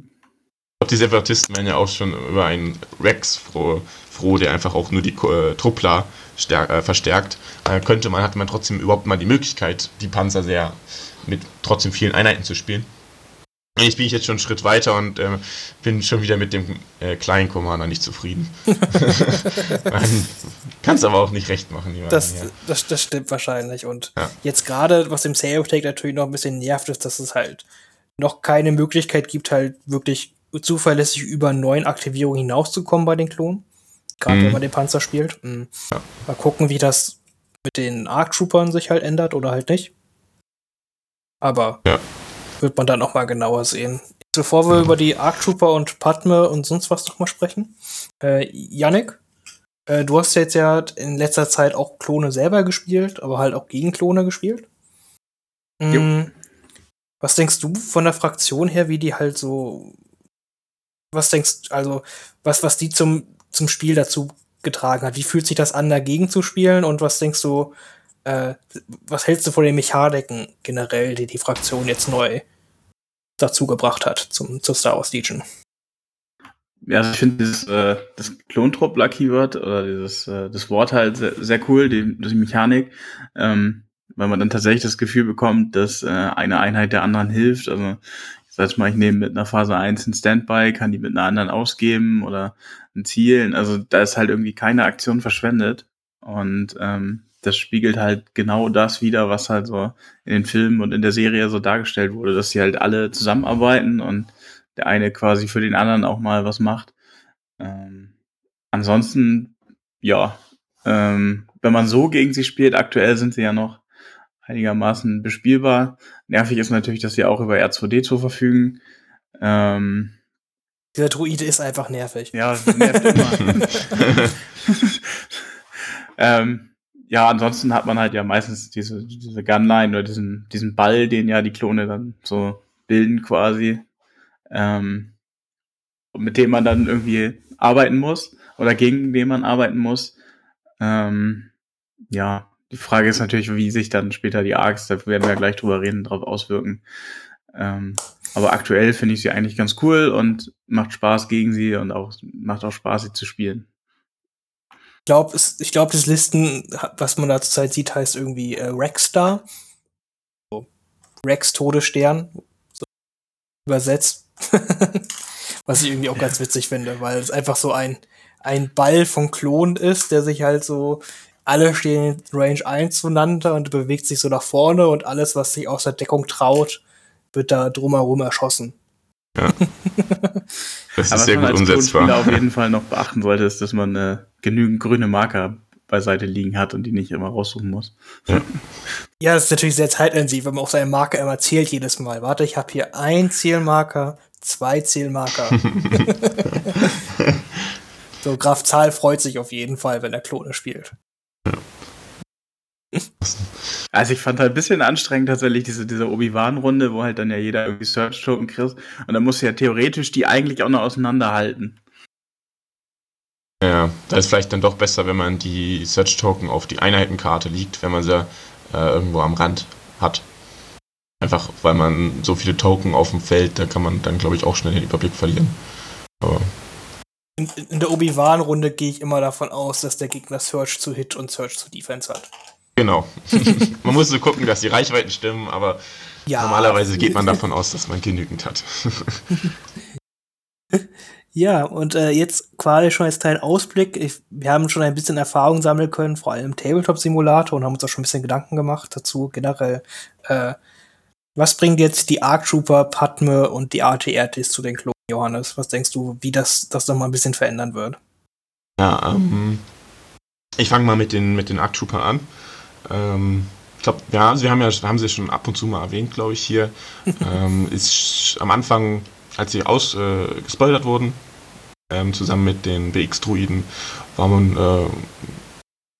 glaube, die Separatisten werden ja auch schon über einen Rex froh, froh der einfach auch nur die äh, Truppler äh, verstärkt. Äh, könnte man, hatte man trotzdem überhaupt mal die Möglichkeit, die Panzer sehr mit trotzdem vielen Einheiten zu spielen. Jetzt bin ich jetzt schon einen Schritt weiter und äh, bin schon wieder mit dem äh, kleinen Commander nicht zufrieden. (laughs) Kannst aber auch nicht recht machen. Das, das, das, stimmt wahrscheinlich. Und ja. jetzt gerade, was im Sale Take natürlich noch ein bisschen nervt, ist, dass es halt noch keine Möglichkeit gibt, halt wirklich zuverlässig über neun Aktivierungen hinauszukommen bei den Klonen. Gerade mhm. wenn man den Panzer spielt. Mhm. Ja. Mal gucken, wie das mit den Arc Troopern sich halt ändert oder halt nicht. Aber ja wird man dann auch mal genauer sehen. Bevor wir über die Arc Trooper und Padme und sonst was nochmal sprechen, äh, Yannick, äh, du hast jetzt ja in letzter Zeit auch Klone selber gespielt, aber halt auch gegen Klone gespielt. Mhm. Was denkst du von der Fraktion her, wie die halt so, was denkst, also, was, was die zum, zum Spiel dazu getragen hat? Wie fühlt sich das an, dagegen zu spielen? Und was denkst du, äh, was hältst du von den Mechaniken generell, die die Fraktion jetzt neu dazu gebracht hat zum, zur Star Wars Legion? Ja, also ich finde dieses äh, das Klontruppler-Keyword oder dieses äh, das Wort halt sehr, sehr cool, die, die Mechanik, ähm, weil man dann tatsächlich das Gefühl bekommt, dass äh, eine Einheit der anderen hilft. Also ich sag mal, ich nehme mit einer Phase 1 ein Standby, kann die mit einer anderen ausgeben oder ein Zielen. Also da ist halt irgendwie keine Aktion verschwendet. Und ähm, das spiegelt halt genau das wieder, was halt so in den Filmen und in der Serie so dargestellt wurde, dass sie halt alle zusammenarbeiten und der eine quasi für den anderen auch mal was macht. Ähm, ansonsten, ja, ähm, wenn man so gegen sie spielt, aktuell sind sie ja noch einigermaßen bespielbar. Nervig ist natürlich, dass sie auch über R2D zu verfügen. Ähm, Dieser Druide ist einfach nervig. Ja, nervt immer. (laughs) (laughs) ähm, ja, ansonsten hat man halt ja meistens diese, diese Gunline oder diesen, diesen Ball, den ja die Klone dann so bilden quasi, ähm, mit dem man dann irgendwie arbeiten muss oder gegen den man arbeiten muss. Ähm, ja, die Frage ist natürlich, wie sich dann später die Arcs, da werden wir ja gleich drüber reden, drauf auswirken. Ähm, aber aktuell finde ich sie eigentlich ganz cool und macht Spaß gegen sie und auch macht auch Spaß, sie zu spielen glaube, ich glaube, das Listen, was man da zurzeit sieht, heißt irgendwie äh, Rexstar. So. Rex Todesstern. So übersetzt. (laughs) was ich irgendwie auch ganz witzig finde, weil es einfach so ein, ein Ball von Klonen ist, der sich halt so, alle stehen in Range 1 zueinander und bewegt sich so nach vorne und alles, was sich aus der Deckung traut, wird da drumherum erschossen. Ja. (laughs) Das ist sehr gut umsetzbar. Was man als auf jeden Fall noch beachten sollte, ist, dass man äh, genügend grüne Marker beiseite liegen hat und die nicht immer raussuchen muss. Ja, (laughs) ja das ist natürlich sehr zeitintensiv, wenn man auch seine Marker immer zählt jedes Mal. Warte, ich habe hier ein Zielmarker, zwei Zielmarker. (laughs) so, Graf Zahl freut sich auf jeden Fall, wenn er Klone spielt. Ja. (laughs) Also ich fand halt ein bisschen anstrengend tatsächlich diese, diese Obi-Wan-Runde, wo halt dann ja jeder irgendwie Search-Token kriegt. Und dann musst du ja theoretisch die eigentlich auch noch auseinanderhalten. Ja, da ist vielleicht dann doch besser, wenn man die Search-Token auf die Einheitenkarte liegt, wenn man sie äh, irgendwo am Rand hat. Einfach, weil man so viele Token auf dem Feld, da kann man dann, glaube ich, auch schnell den Überblick verlieren. Aber in, in der Obi-Wan-Runde gehe ich immer davon aus, dass der Gegner Search zu Hit und Search zu Defense hat. Genau. (laughs) man muss so gucken, dass die Reichweiten stimmen, aber ja. normalerweise geht man davon aus, dass man genügend hat. (laughs) ja, und äh, jetzt quasi schon als Teil Ausblick. Ich, wir haben schon ein bisschen Erfahrung sammeln können, vor allem im Tabletop-Simulator und haben uns auch schon ein bisschen Gedanken gemacht dazu generell. Äh, was bringt jetzt die Arc Trooper, Padme und die ATRTs zu den Klonen, Johannes? Was denkst du, wie das das noch mal ein bisschen verändern wird? Ja, ähm, Ich fange mal mit den, mit den Arc Trooper an. Ähm, ich glaube, ja, also wir haben ja, wir haben sie schon ab und zu mal erwähnt, glaube ich, hier. (laughs) ähm, ist am Anfang, als sie ausgespoilert äh, wurden, ähm, zusammen mit den BX-Druiden, war man, äh,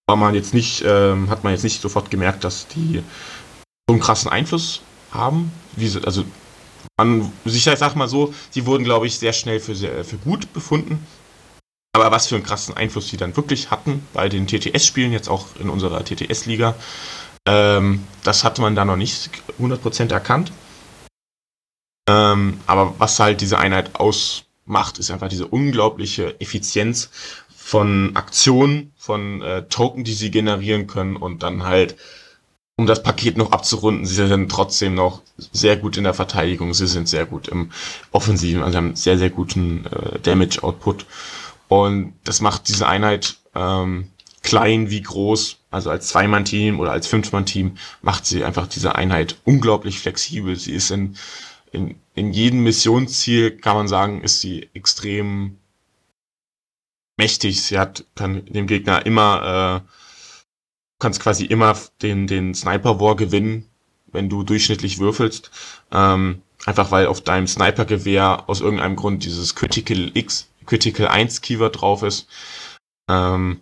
war man jetzt nicht, äh, hat man jetzt nicht sofort gemerkt, dass die so einen krassen Einfluss haben. Sie, also man, ich sag mal so, sie wurden, glaube ich, sehr schnell für, sehr, für gut befunden. Aber was für einen krassen Einfluss sie dann wirklich hatten bei den TTS-Spielen, jetzt auch in unserer TTS-Liga, ähm, das hatte man da noch nicht 100% erkannt. Ähm, aber was halt diese Einheit ausmacht, ist einfach diese unglaubliche Effizienz von Aktionen, von äh, Token, die sie generieren können und dann halt, um das Paket noch abzurunden, sie sind trotzdem noch sehr gut in der Verteidigung, sie sind sehr gut im Offensiven, also haben sehr, sehr guten äh, Damage-Output. Und das macht diese Einheit ähm, klein wie groß, also als Zweimann-Team oder als Fünfmann-Team, macht sie einfach diese Einheit unglaublich flexibel. Sie ist in, in, in jedem Missionsziel, kann man sagen, ist sie extrem mächtig. Sie hat, kann dem Gegner immer, äh, kannst quasi immer den, den Sniper War gewinnen, wenn du durchschnittlich würfelst. Ähm, einfach weil auf deinem Sniper-Gewehr aus irgendeinem Grund dieses Critical X, Critical 1 Keyword drauf ist. Ähm,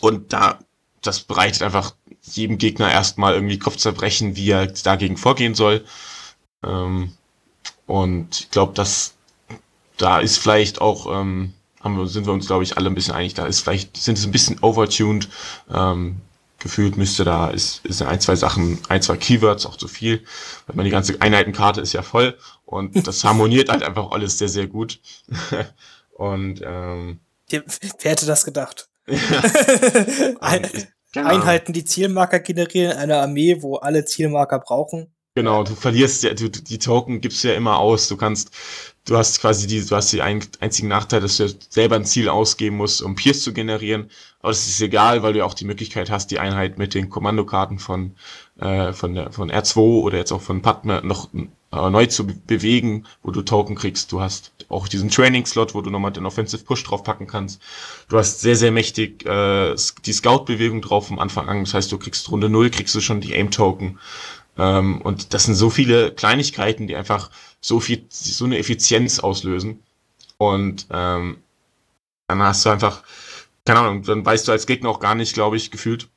und da, das bereitet einfach jedem Gegner erstmal irgendwie Kopfzerbrechen, wie er dagegen vorgehen soll. Ähm, und ich glaube, dass da ist vielleicht auch, ähm, haben wir, sind wir uns, glaube ich, alle ein bisschen einig, da ist vielleicht, sind es ein bisschen overtuned. Ähm, gefühlt müsste da, ist, ist ein, zwei Sachen, ein, zwei Keywords auch zu viel. Weil man die ganze Einheitenkarte ist ja voll und das harmoniert halt einfach alles sehr, sehr gut. (laughs) und ähm, Wer hätte das gedacht? (laughs) Ein, Einheiten, die Zielmarker generieren, eine Armee, wo alle Zielmarker brauchen. Genau, du verlierst ja, du, die Token gibst du ja immer aus. Du kannst, du hast quasi die, du hast den einzigen Nachteil, dass du selber ein Ziel ausgeben musst, um Pierce zu generieren. Aber das ist egal, weil du ja auch die Möglichkeit hast, die Einheit mit den Kommandokarten von, äh, von der, von R2 oder jetzt auch von Padme noch äh, neu zu bewegen, wo du Token kriegst. Du hast auch diesen Training-Slot, wo du nochmal den Offensive Push draufpacken kannst. Du hast sehr, sehr mächtig äh, die Scout-Bewegung drauf vom Anfang an. Das heißt, du kriegst Runde 0, kriegst du schon die Aim-Token. Ähm, und das sind so viele Kleinigkeiten, die einfach so viel, so eine Effizienz auslösen. Und ähm, dann hast du einfach, keine Ahnung, dann weißt du als Gegner auch gar nicht, glaube ich, gefühlt.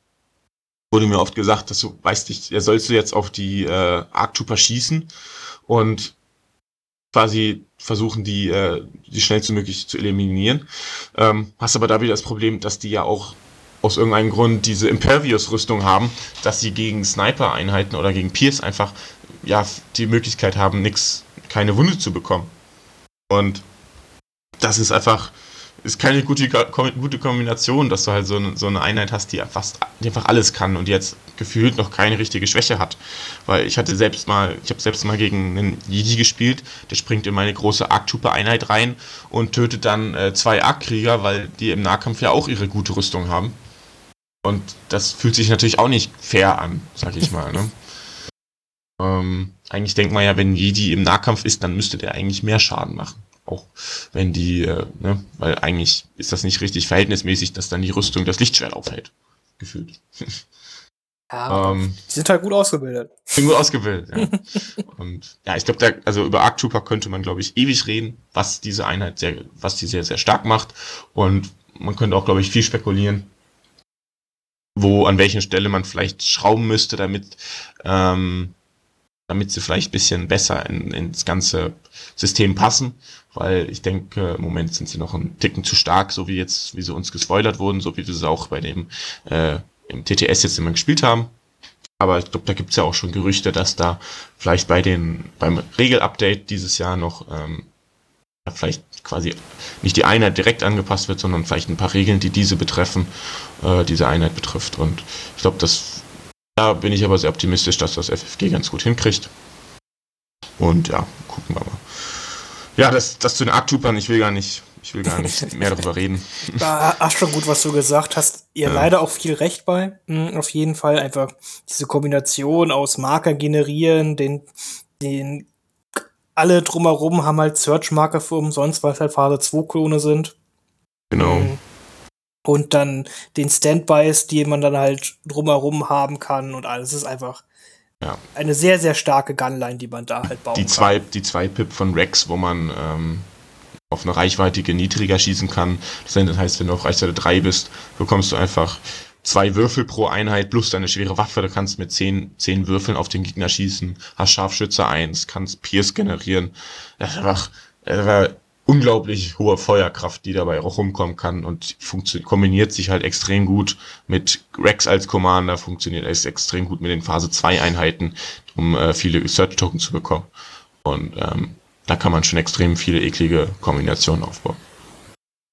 Wurde mir oft gesagt, dass du weißt nicht, ja, sollst du jetzt auf die äh, Arc Trooper schießen und quasi versuchen, die, äh, die schnellstmöglich zu eliminieren. Ähm, hast aber da wieder das Problem, dass die ja auch aus irgendeinem Grund diese Impervious-Rüstung haben, dass sie gegen Sniper-Einheiten oder gegen Pierce einfach ja die Möglichkeit haben, nix, keine Wunde zu bekommen. Und das ist einfach, ist keine gute, gute Kombination, dass du halt so eine, so eine Einheit hast, die fast die einfach alles kann und jetzt gefühlt noch keine richtige Schwäche hat. Weil ich hatte selbst mal, ich habe selbst mal gegen einen Jedi gespielt, der springt in meine große Arc-Trooper-Einheit rein und tötet dann äh, zwei Arc-Krieger, weil die im Nahkampf ja auch ihre gute Rüstung haben. Und das fühlt sich natürlich auch nicht fair an, sag ich mal. Ne? ähm, eigentlich denkt man ja, wenn Jedi im Nahkampf ist, dann müsste der eigentlich mehr Schaden machen. Auch wenn die, äh, ne, weil eigentlich ist das nicht richtig verhältnismäßig, dass dann die Rüstung das Lichtschwert aufhält. Gefühlt. Ja, (laughs) ähm, die sind halt gut ausgebildet. Sind gut ausgebildet, ja. (laughs) Und ja, ich glaube, also über Arc Trooper könnte man, glaube ich, ewig reden, was diese Einheit sehr, was die sehr, sehr stark macht. Und man könnte auch, glaube ich, viel spekulieren, wo, an welchen Stelle man vielleicht schrauben müsste, damit, ähm, damit sie vielleicht bisschen besser in, ins ganze System passen. Weil ich denke, im Moment sind sie noch ein Ticken zu stark, so wie jetzt, wie sie uns gespoilert wurden, so wie wir sie auch bei dem äh, im TTS jetzt immer gespielt haben. Aber ich glaube, da gibt's ja auch schon Gerüchte, dass da vielleicht bei den, beim Regelupdate dieses Jahr noch ähm, vielleicht quasi nicht die Einheit direkt angepasst wird, sondern vielleicht ein paar Regeln, die diese betreffen, äh, diese Einheit betrifft. Und ich glaube, das da bin ich aber sehr optimistisch, dass das FFG ganz gut hinkriegt. Und ja, gucken wir mal. Ja, das, das zu den Arctroopern, ich will gar nicht, ich will gar nicht (laughs) mehr darüber reden. Ach, schon gut, was du gesagt hast. Ihr ja. leider auch viel Recht bei. Mhm, auf jeden Fall einfach diese Kombination aus Marker generieren, den, den alle drumherum haben halt Search-Marker für umsonst, weil es halt Phase 2 Klone sind. Genau. Mhm. Und dann den Standbys, die man dann halt drumherum haben kann und alles. ist einfach ja. eine sehr, sehr starke Gunline, die man da halt baut. Die zwei, die zwei Pip von Rex, wo man ähm, auf eine Reichweite niedriger schießen kann. Das heißt, wenn du auf Reichweite 3 bist, bekommst du einfach zwei Würfel pro Einheit plus deine schwere Waffe. Du kannst mit zehn, zehn Würfeln auf den Gegner schießen, hast Scharfschütze 1, kannst Pierce generieren. Das ist einfach, das war unglaublich hohe Feuerkraft, die dabei auch rumkommen kann und kombiniert sich halt extrem gut mit Rex als Commander, funktioniert es extrem gut mit den Phase 2 Einheiten, um äh, viele Search Token zu bekommen. Und ähm, da kann man schon extrem viele eklige Kombinationen aufbauen.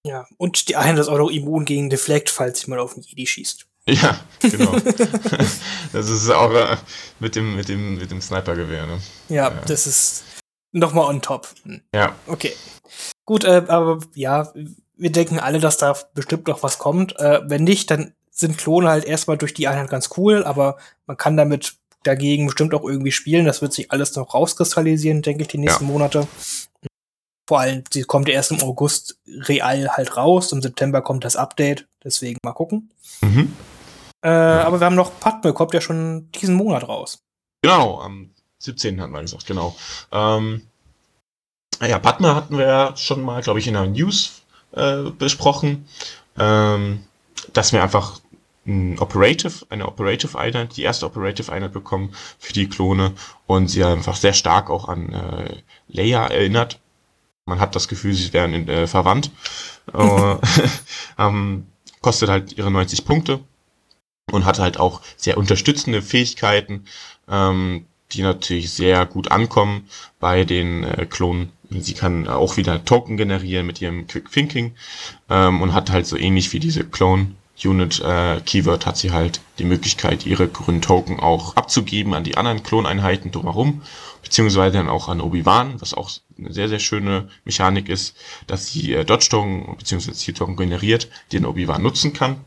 Ja, und die eine ist auch noch immun gegen Deflect, falls sich mal auf den Jedi schießt. Ja, genau. (laughs) das ist auch äh, mit dem, mit dem, mit dem Snipergewehr, ne? Ja, ja, das ist nochmal on top. Ja. Okay. Gut, äh, aber ja, wir denken alle, dass da bestimmt noch was kommt. Äh, wenn nicht, dann sind Klone halt erstmal durch die Einheit ganz cool, aber man kann damit dagegen bestimmt auch irgendwie spielen. Das wird sich alles noch rauskristallisieren, denke ich, die nächsten ja. Monate. Vor allem, sie kommt erst im August real halt raus. Im September kommt das Update. Deswegen mal gucken. Mhm. Äh, aber wir haben noch Padme, kommt ja schon diesen Monat raus. Genau, am 17. hatten wir gesagt, genau. Ähm, ja, Padme hatten wir ja schon mal, glaube ich, in der News äh, besprochen, ähm, dass wir einfach ein Operative, eine Operative Einheit, die erste Operative Einheit bekommen für die Klone und sie einfach sehr stark auch an äh, Leia erinnert. Man hat das Gefühl, sie wären in, äh, verwandt. äh, (laughs) ähm, kostet halt ihre 90 Punkte und hat halt auch sehr unterstützende Fähigkeiten, ähm, die natürlich sehr gut ankommen bei den äh, Klonen. Sie kann auch wieder Token generieren mit ihrem Quick Thinking ähm, und hat halt so ähnlich wie diese Clone Unit äh, Keyword hat sie halt die Möglichkeit, ihre grünen Token auch abzugeben an die anderen Kloneinheiten drumherum, beziehungsweise dann auch an Obi-Wan, was auch eine sehr, sehr schöne Mechanik ist, dass sie äh, Dodge-Token bzw. Ziel-Token generiert, den Obi-Wan nutzen kann.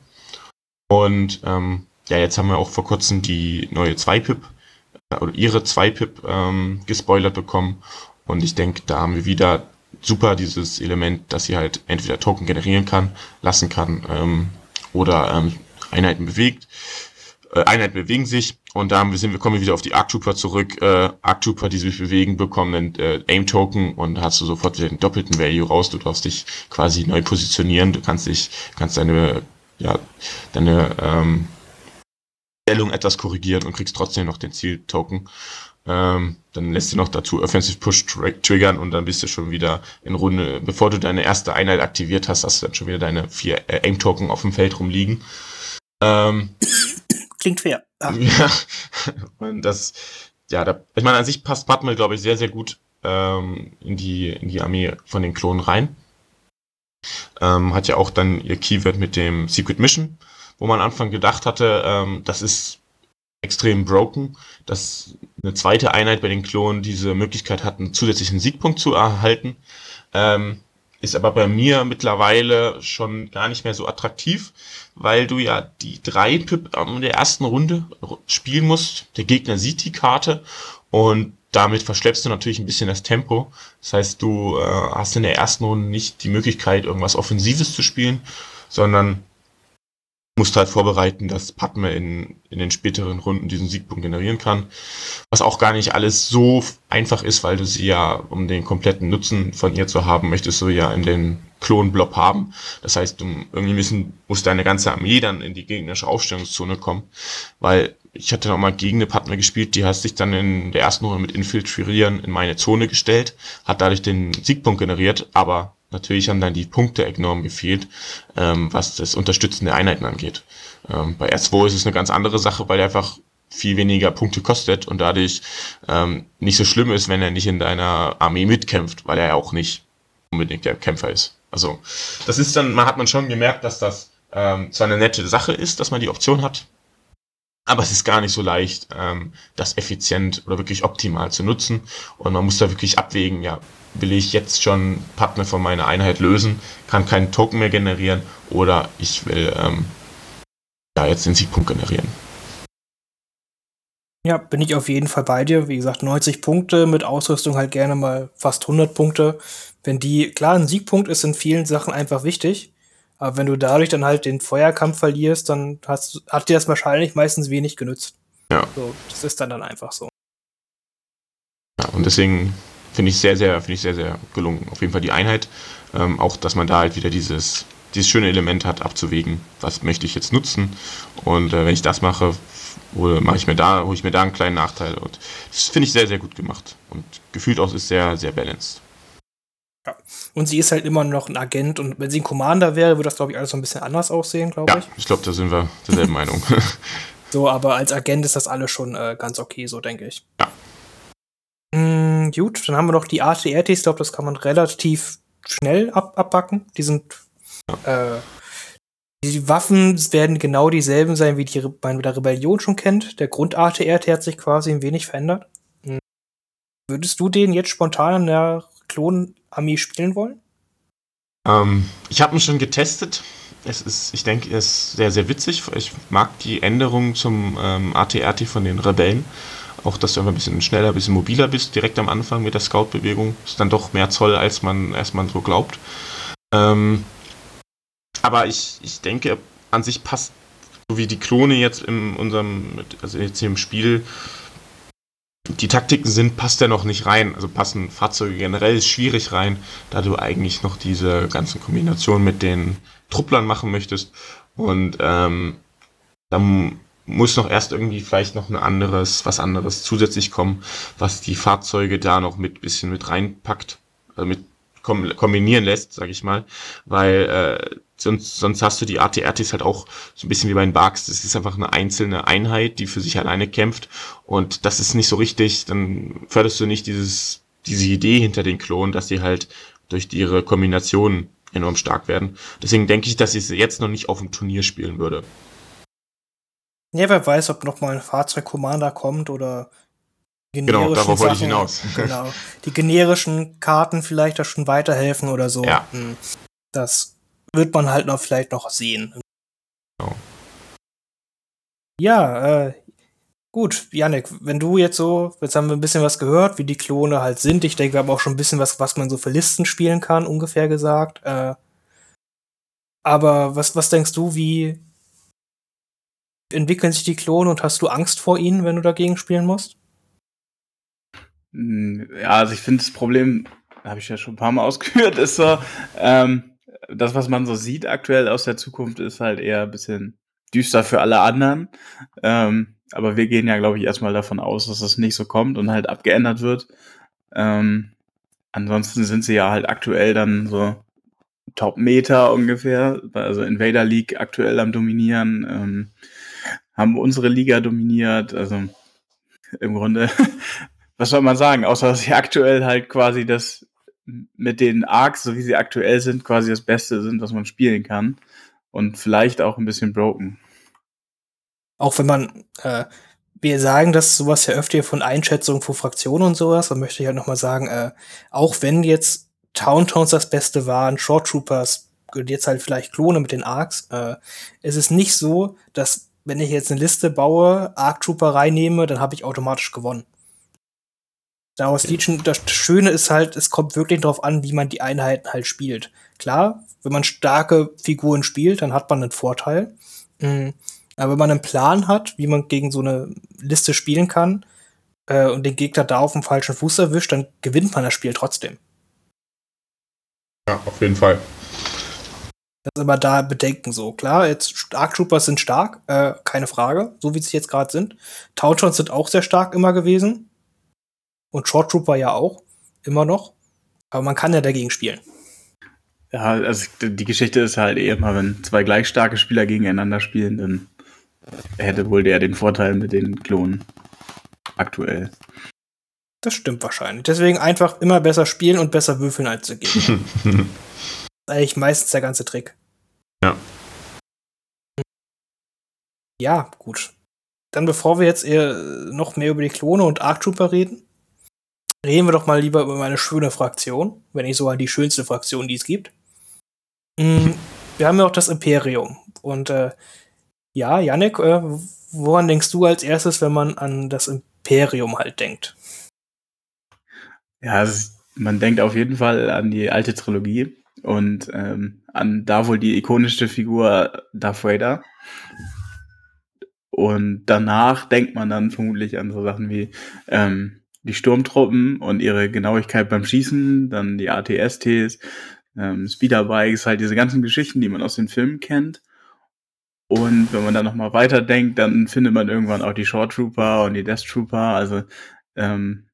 Und ähm, ja, jetzt haben wir auch vor kurzem die neue 2-Pip äh, oder ihre 2-Pip ähm, gespoilert bekommen. Und ich denke, da haben wir wieder super dieses Element, dass sie halt entweder Token generieren kann, lassen kann, ähm, oder ähm, Einheiten bewegt. Äh, Einheiten bewegen sich und da sind wir kommen wir wieder auf die Arc Trooper zurück. Äh, Arc Trooper, die sich bewegen, bekommen einen äh, Aim Token und hast du sofort wieder den doppelten Value raus. Du darfst dich quasi neu positionieren. Du kannst dich, kannst deine, ja, deine ähm, Stellung etwas korrigieren und kriegst trotzdem noch den Ziel-Token. Ähm, dann lässt du noch dazu Offensive Push triggern und dann bist du schon wieder in Runde, bevor du deine erste Einheit aktiviert hast, hast du dann schon wieder deine vier äh, Aim-Token auf dem Feld rumliegen. Ähm, (coughs) Klingt fair. Ja. (laughs) ja. Und das, ja, da, ich meine, an sich passt Padme, glaube ich, sehr, sehr gut ähm, in, die, in die Armee von den Klonen rein. Ähm, hat ja auch dann ihr Keyword mit dem Secret Mission, wo man am Anfang gedacht hatte, ähm, das ist extrem broken, dass eine zweite Einheit bei den Klonen diese Möglichkeit hat, einen zusätzlichen Siegpunkt zu erhalten. Ähm, ist aber bei mir mittlerweile schon gar nicht mehr so attraktiv, weil du ja die drei Pip in der ersten Runde spielen musst. Der Gegner sieht die Karte und damit verschleppst du natürlich ein bisschen das Tempo. Das heißt, du äh, hast in der ersten Runde nicht die Möglichkeit, irgendwas Offensives zu spielen, sondern musst halt vorbereiten, dass Padme in, in den späteren Runden diesen Siegpunkt generieren kann. Was auch gar nicht alles so einfach ist, weil du sie ja, um den kompletten Nutzen von ihr zu haben, möchtest du ja in den Klonblob haben. Das heißt, du irgendwie müssen, muss deine ganze Armee dann in die gegnerische Aufstellungszone kommen, weil ich hatte noch mal gegen eine Padme gespielt, die hat sich dann in der ersten Runde mit Infiltrieren in meine Zone gestellt, hat dadurch den Siegpunkt generiert, aber Natürlich haben dann die Punkte enorm gefehlt, ähm, was das Unterstützen der Einheiten angeht. Ähm, bei R2 ist es eine ganz andere Sache, weil er einfach viel weniger Punkte kostet und dadurch ähm, nicht so schlimm ist, wenn er nicht in deiner Armee mitkämpft, weil er ja auch nicht unbedingt der Kämpfer ist. Also das ist dann, man hat man schon gemerkt, dass das ähm, zwar eine nette Sache ist, dass man die Option hat, aber es ist gar nicht so leicht, ähm, das effizient oder wirklich optimal zu nutzen. Und man muss da wirklich abwägen, ja, will ich jetzt schon Partner von meiner Einheit lösen, kann keinen Token mehr generieren oder ich will ähm, ja jetzt den Siegpunkt generieren. Ja, bin ich auf jeden Fall bei dir. Wie gesagt, 90 Punkte mit Ausrüstung halt gerne mal fast 100 Punkte. Wenn die, klar, ein Siegpunkt ist in vielen Sachen einfach wichtig, Aber wenn du dadurch dann halt den Feuerkampf verlierst, dann hast, hat dir das wahrscheinlich meistens wenig genützt. Ja. So, das ist dann dann einfach so. Ja, und deswegen finde ich sehr, sehr, finde ich sehr, sehr gelungen. Auf jeden Fall die Einheit. Ähm, auch, dass man da halt wieder dieses, dieses schöne Element hat, abzuwägen, was möchte ich jetzt nutzen. Und äh, wenn ich das mache, mache ich mir da, hole ich mir da einen kleinen Nachteil. Und das finde ich sehr, sehr gut gemacht. Und gefühlt auch ist sehr, sehr balanced. Ja. Und sie ist halt immer noch ein Agent und wenn sie ein Commander wäre, würde das, glaube ich, alles so ein bisschen anders aussehen, glaube Ja, ich. ich glaube, da sind wir derselben (laughs) Meinung. So, aber als Agent ist das alles schon äh, ganz okay, so denke ich. Ja. Gut, dann haben wir noch die ATRTs. Ich glaube, das kann man relativ schnell ab abbacken. Die sind. Äh, die Waffen werden genau dieselben sein, wie die man mit der Rebellion schon kennt. Der Grund-ATRT hat sich quasi ein wenig verändert. Mm. Würdest du den jetzt spontan in der Klonarmee spielen wollen? Ähm, ich habe ihn schon getestet. Es ist, ich denke, er ist sehr, sehr witzig. Ich mag die Änderung zum ähm, ATRT von den Rebellen. Auch, dass du einfach ein bisschen schneller, ein bisschen mobiler bist, direkt am Anfang mit der Scout-Bewegung. Ist dann doch mehr Zoll, als man, man so glaubt. Ähm, aber ich, ich denke, an sich passt, so wie die Klone jetzt in unserem, also jetzt im Spiel, die Taktiken sind, passt er noch nicht rein. Also passen Fahrzeuge generell schwierig rein, da du eigentlich noch diese ganzen Kombinationen mit den Trupplern machen möchtest. Und ähm, dann muss noch erst irgendwie vielleicht noch ein anderes, was anderes zusätzlich kommen, was die Fahrzeuge da noch mit bisschen mit reinpackt, also mit kom kombinieren lässt, sag ich mal, weil äh, sonst, sonst hast du die ATRTs halt auch so ein bisschen wie bei den Bugs. Das ist einfach eine einzelne Einheit, die für sich alleine kämpft und das ist nicht so richtig. Dann förderst du nicht dieses diese Idee hinter den Klonen, dass sie halt durch ihre Kombinationen enorm stark werden. Deswegen denke ich, dass ich sie jetzt noch nicht auf dem Turnier spielen würde. Ja, wer weiß, ob noch mal ein Fahrzeug-Commander kommt oder Genau, generischen darauf wollte ich hinaus. (laughs) (laughs) Genau. Die generischen Karten vielleicht da schon weiterhelfen oder so. Ja. Hm. Das wird man halt noch vielleicht noch sehen. Genau. Ja, äh, gut, Yannick, wenn du jetzt so, jetzt haben wir ein bisschen was gehört, wie die Klone halt sind. Ich denke, wir haben auch schon ein bisschen was, was man so für Listen spielen kann, ungefähr gesagt. Äh, aber was, was denkst du, wie entwickeln sich die Klone und hast du Angst vor ihnen, wenn du dagegen spielen musst? Hm, Ja, also ich finde das Problem, habe ich ja schon ein paar Mal (laughs) ausgeführt, ist so, ähm, das, was man so sieht aktuell aus der Zukunft, ist halt eher ein bisschen düster für alle anderen. Ähm, aber wir gehen ja, glaube ich, erstmal davon aus, dass das nicht so kommt und halt abgeändert wird. Ähm, ansonsten sind sie ja halt aktuell dann so Top-Meter ungefähr, also Invader League aktuell am Dominieren, ähm, haben unsere Liga dominiert, also im Grunde (laughs) was soll man sagen, außer dass sie aktuell halt quasi das mit den Arcs, so wie sie aktuell sind, quasi das Beste sind, was man spielen kann. Und vielleicht auch ein bisschen broken. auch wenn man, äh, wir sagen das sowas ja öfter von Einschätzungen von Fraktionen und sowas, dann möchte ich halt nochmal sagen, äh, auch wenn jetzt Towntowns das Beste waren, Short Troopers jetzt halt vielleicht Klone mit den Arcs, äh, es ist nicht so, dass wenn ich jetzt eine Liste baue, Arc Trooper reinnehme, dann habe ich automatisch gewonnen. Daraus Legion, das Schöne ist halt, es kommt wirklich darauf an, wie man die Einheiten halt spielt. Klar, wenn man starke Figuren spielt, dann hat man einen Vorteil. Mhm. Aber wenn man einen Plan hat, wie man gegen so eine Liste spielen kann äh, und den Gegner da auf dem falschen Fuß erwischt, dann gewinnt man das Spiel trotzdem. Ja, auf jeden Fall. Das ist aber da Bedenken so. Klar, jetzt Arc Troopers sind stark, äh, keine Frage, so wie sie jetzt gerade sind. Tauntons sind auch sehr stark immer gewesen. Und Short Trooper ja auch, immer noch. Aber man kann ja dagegen spielen. Ja, also die Geschichte ist halt eh immer, wenn zwei gleich starke Spieler gegeneinander spielen, dann hätte wohl der den Vorteil mit den Klonen. Aktuell. Das stimmt wahrscheinlich. Deswegen einfach immer besser spielen und besser würfeln als ist (laughs) eigentlich meistens der ganze Trick. Ja. Ja, gut. Dann bevor wir jetzt eher noch mehr über die Klone und Arc Trooper reden, reden wir doch mal lieber über meine schöne Fraktion, wenn nicht sogar die schönste Fraktion, die es gibt. Mm, Wir haben ja auch das Imperium. Und äh, ja, Yannick, äh, woran denkst du als erstes, wenn man an das Imperium halt denkt? Ja, man denkt auf jeden Fall an die alte Trilogie und ähm, an da wohl die ikonischste Figur Darth Vader. Und danach denkt man dann vermutlich an so Sachen wie ähm, die Sturmtruppen und ihre Genauigkeit beim Schießen, dann die ATSTs, ähm, Speederbikes, halt diese ganzen Geschichten, die man aus den Filmen kennt. Und wenn man dann nochmal weiterdenkt, dann findet man irgendwann auch die Short Trooper und die Death Trooper. Also ähm,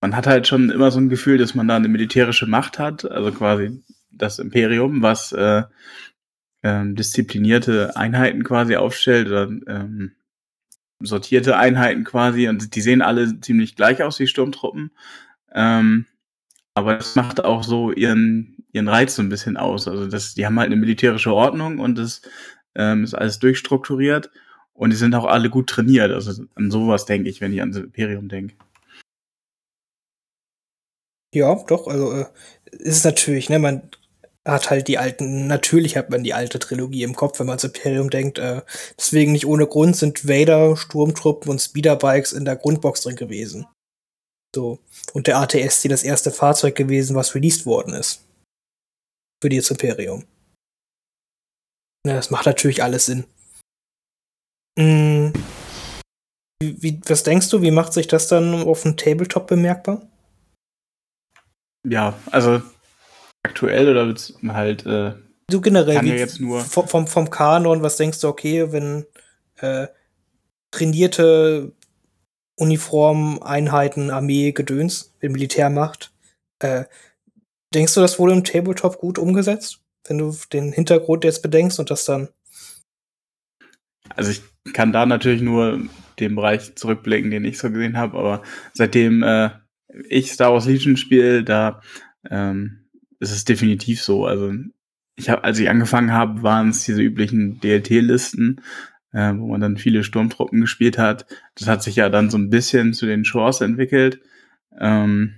man hat halt schon immer so ein Gefühl, dass man da eine militärische Macht hat, also quasi das Imperium, was äh, ähm, disziplinierte Einheiten quasi aufstellt oder ähm, sortierte Einheiten quasi und die sehen alle ziemlich gleich aus wie Sturmtruppen. Ähm, aber das macht auch so ihren, ihren Reiz so ein bisschen aus. Also das, die haben halt eine militärische Ordnung und das ähm, ist alles durchstrukturiert und die sind auch alle gut trainiert. Also an sowas denke ich, wenn ich an das Imperium denke. Ja, doch, also äh, ist natürlich, ne, man hat halt die alten, natürlich hat man die alte Trilogie im Kopf, wenn man ans Imperium denkt. Äh, deswegen nicht ohne Grund sind Vader, Sturmtruppen und Speederbikes in der Grundbox drin gewesen. So. Und der ATST das erste Fahrzeug gewesen, was released worden ist. Für die Imperium. Ja, das macht natürlich alles Sinn. Hm. Wie, wie, was denkst du, wie macht sich das dann auf dem Tabletop bemerkbar? Ja, also aktuell oder halt. Äh, du generell, ja jetzt nur vom, vom, vom Kanon, was denkst du, okay, wenn äh, trainierte Uniformeinheiten, Armee, Gedöns, wenn Militär macht, äh, denkst du, das wurde im Tabletop gut umgesetzt? Wenn du den Hintergrund jetzt bedenkst und das dann. Also ich kann da natürlich nur den Bereich zurückblicken, den ich so gesehen habe, aber seitdem äh, ich Star Wars Legion spiele, da ähm, ist es definitiv so. Also ich habe, als ich angefangen habe, waren es diese üblichen DLT-Listen, äh, wo man dann viele Sturmtruppen gespielt hat. Das hat sich ja dann so ein bisschen zu den Shores entwickelt. Ähm,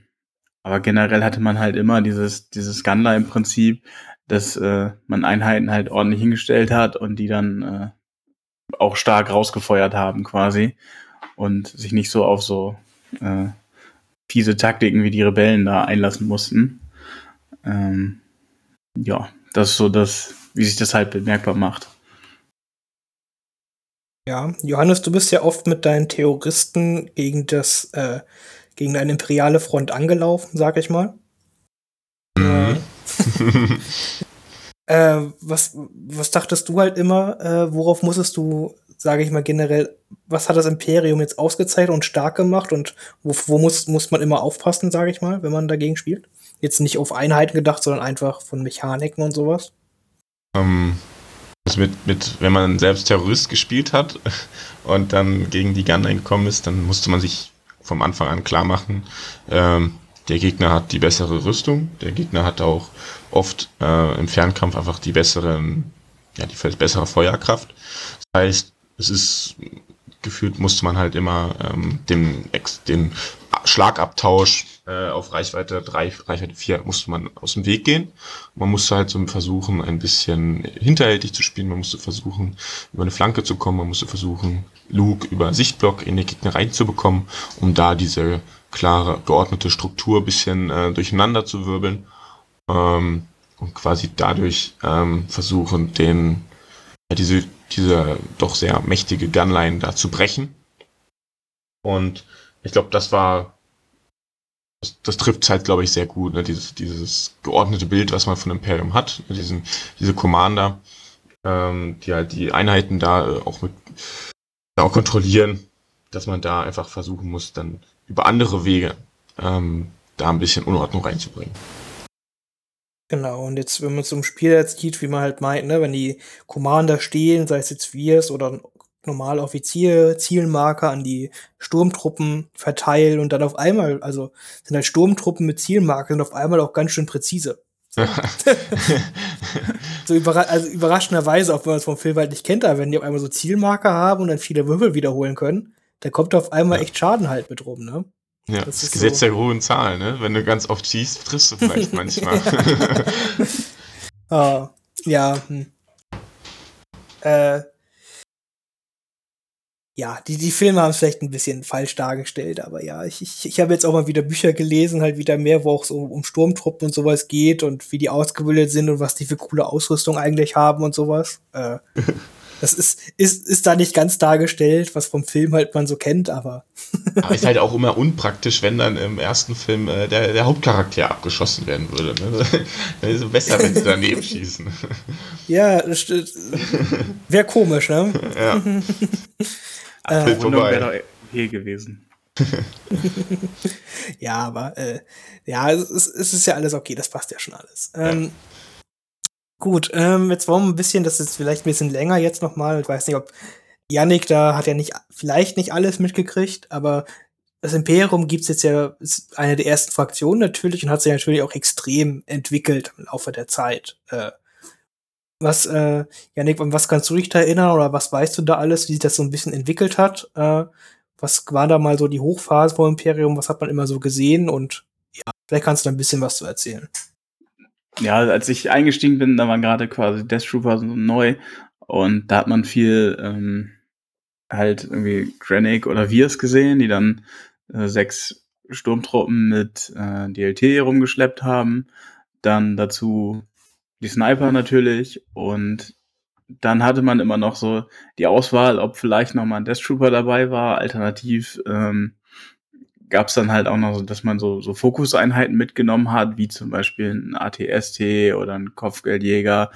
aber generell hatte man halt immer dieses, dieses Gunline-Prinzip, dass äh, man Einheiten halt ordentlich hingestellt hat und die dann äh, auch stark rausgefeuert haben quasi und sich nicht so auf so äh, fiese Taktiken wie die Rebellen da einlassen mussten. Ähm, ja, das ist so das, wie sich das halt bemerkbar macht. Ja, Johannes, du bist ja oft mit deinen Terroristen gegen das, äh, gegen eine imperiale Front angelaufen, sag ich mal. Mhm. (laughs) äh, was, was dachtest du halt immer, äh, worauf musstest du, sage ich mal generell, was hat das Imperium jetzt ausgezeichnet und stark gemacht und wo, wo muss, muss man immer aufpassen, sage ich mal, wenn man dagegen spielt? Jetzt nicht auf Einheiten gedacht, sondern einfach von Mechaniken und sowas? Ähm, also mit, mit, wenn man selbst Terrorist gespielt hat (laughs) und dann gegen die Gunner gekommen ist, dann musste man sich vom Anfang an klar machen, ähm, der Gegner hat die bessere Rüstung, der Gegner hat auch oft äh, im Fernkampf einfach die besseren, ja, die bessere Feuerkraft. Das heißt, es ist gefühlt musste man halt immer ähm, dem, den Schlagabtausch äh, auf Reichweite 3, Reichweite 4 musste man aus dem Weg gehen. Man musste halt so versuchen, ein bisschen hinterhältig zu spielen. Man musste versuchen, über eine Flanke zu kommen. Man musste versuchen, Luke über Sichtblock in den Gegner reinzubekommen, um da diese klare, geordnete Struktur bisschen äh, durcheinander zu wirbeln. Ähm, und quasi dadurch ähm, versuchen, den, ja, diese, diese doch sehr mächtige Gunline da zu brechen. Und ich glaube, das war das, trifft halt, glaube ich, sehr gut, ne? dieses, dieses geordnete Bild, was man von Imperium hat, ne? diesen, diese Commander, ähm, die halt die Einheiten da äh, auch mit auch kontrollieren, dass man da einfach versuchen muss, dann über andere Wege ähm, da ein bisschen Unordnung reinzubringen. Genau, und jetzt, wenn man zum Spiel jetzt sieht, wie man halt meint, ne, wenn die Commander stehen, sei es jetzt Viers oder normal Offizier Zielmarker an die Sturmtruppen verteilen und dann auf einmal, also sind halt Sturmtruppen mit Zielmarker und auf einmal auch ganz schön präzise. (laughs) So, überra also überraschenderweise, auch wenn man es vom Film halt nicht kennt, aber wenn die auf einmal so Zielmarker haben und dann viele Würfel wiederholen können, dann kommt auf einmal ja. echt Schaden halt mit rum, ne? Ja, das, das Gesetz so. der hohen Zahlen, ne? Wenn du ganz oft schießt, triffst du vielleicht (laughs) manchmal. oh, ja. Hm. Äh, ja, die, die Filme haben es vielleicht ein bisschen falsch dargestellt, aber ja, ich, ich, ich habe jetzt auch mal wieder Bücher gelesen, halt wieder mehr, wo auch so um Sturmtruppen und sowas geht und wie die ausgebildet sind und was die für coole Ausrüstung eigentlich haben und sowas. Äh, (laughs) das ist, ist, ist da nicht ganz dargestellt, was vom Film halt man so kennt, aber. (laughs) aber ist halt auch immer unpraktisch, wenn dann im ersten Film äh, der, der Hauptcharakter abgeschossen werden würde. Ne? (laughs) Dann ist es besser, wenn sie daneben schießen. Ja, das wäre komisch, ne? Ja. Äh, wäre doch hier gewesen. (laughs) ja, aber äh, ja, es ist, es ist ja alles okay, das passt ja schon alles. Ähm, gut, ähm, jetzt wollen wir ein bisschen, das ist vielleicht ein bisschen länger jetzt nochmal. Ich weiß nicht, ob Yannick da hat ja nicht, vielleicht nicht alles mitgekriegt, aber das Imperium gibt's jetzt ja, ist eine der ersten Fraktionen natürlich und hat sich natürlich auch extrem entwickelt im Laufe der Zeit. Äh, was, äh, Janik, was kannst du dich da erinnern oder was weißt du da alles, wie sich das so ein bisschen entwickelt hat? Äh, was war da mal so die Hochphase vom Imperium? Was hat man immer so gesehen? Und ja, vielleicht kannst du da ein bisschen was zu erzählen. Ja, als ich eingestiegen bin, da waren gerade quasi Death Trooper so neu und da hat man viel ähm, halt irgendwie Granick oder Virs gesehen, die dann äh, sechs Sturmtruppen mit äh, DLT rumgeschleppt haben. Dann dazu die Sniper natürlich und dann hatte man immer noch so die Auswahl, ob vielleicht noch mal ein Death Trooper dabei war. Alternativ ähm, gab es dann halt auch noch so, dass man so, so Fokuseinheiten mitgenommen hat, wie zum Beispiel ein ATST oder ein Kopfgeldjäger.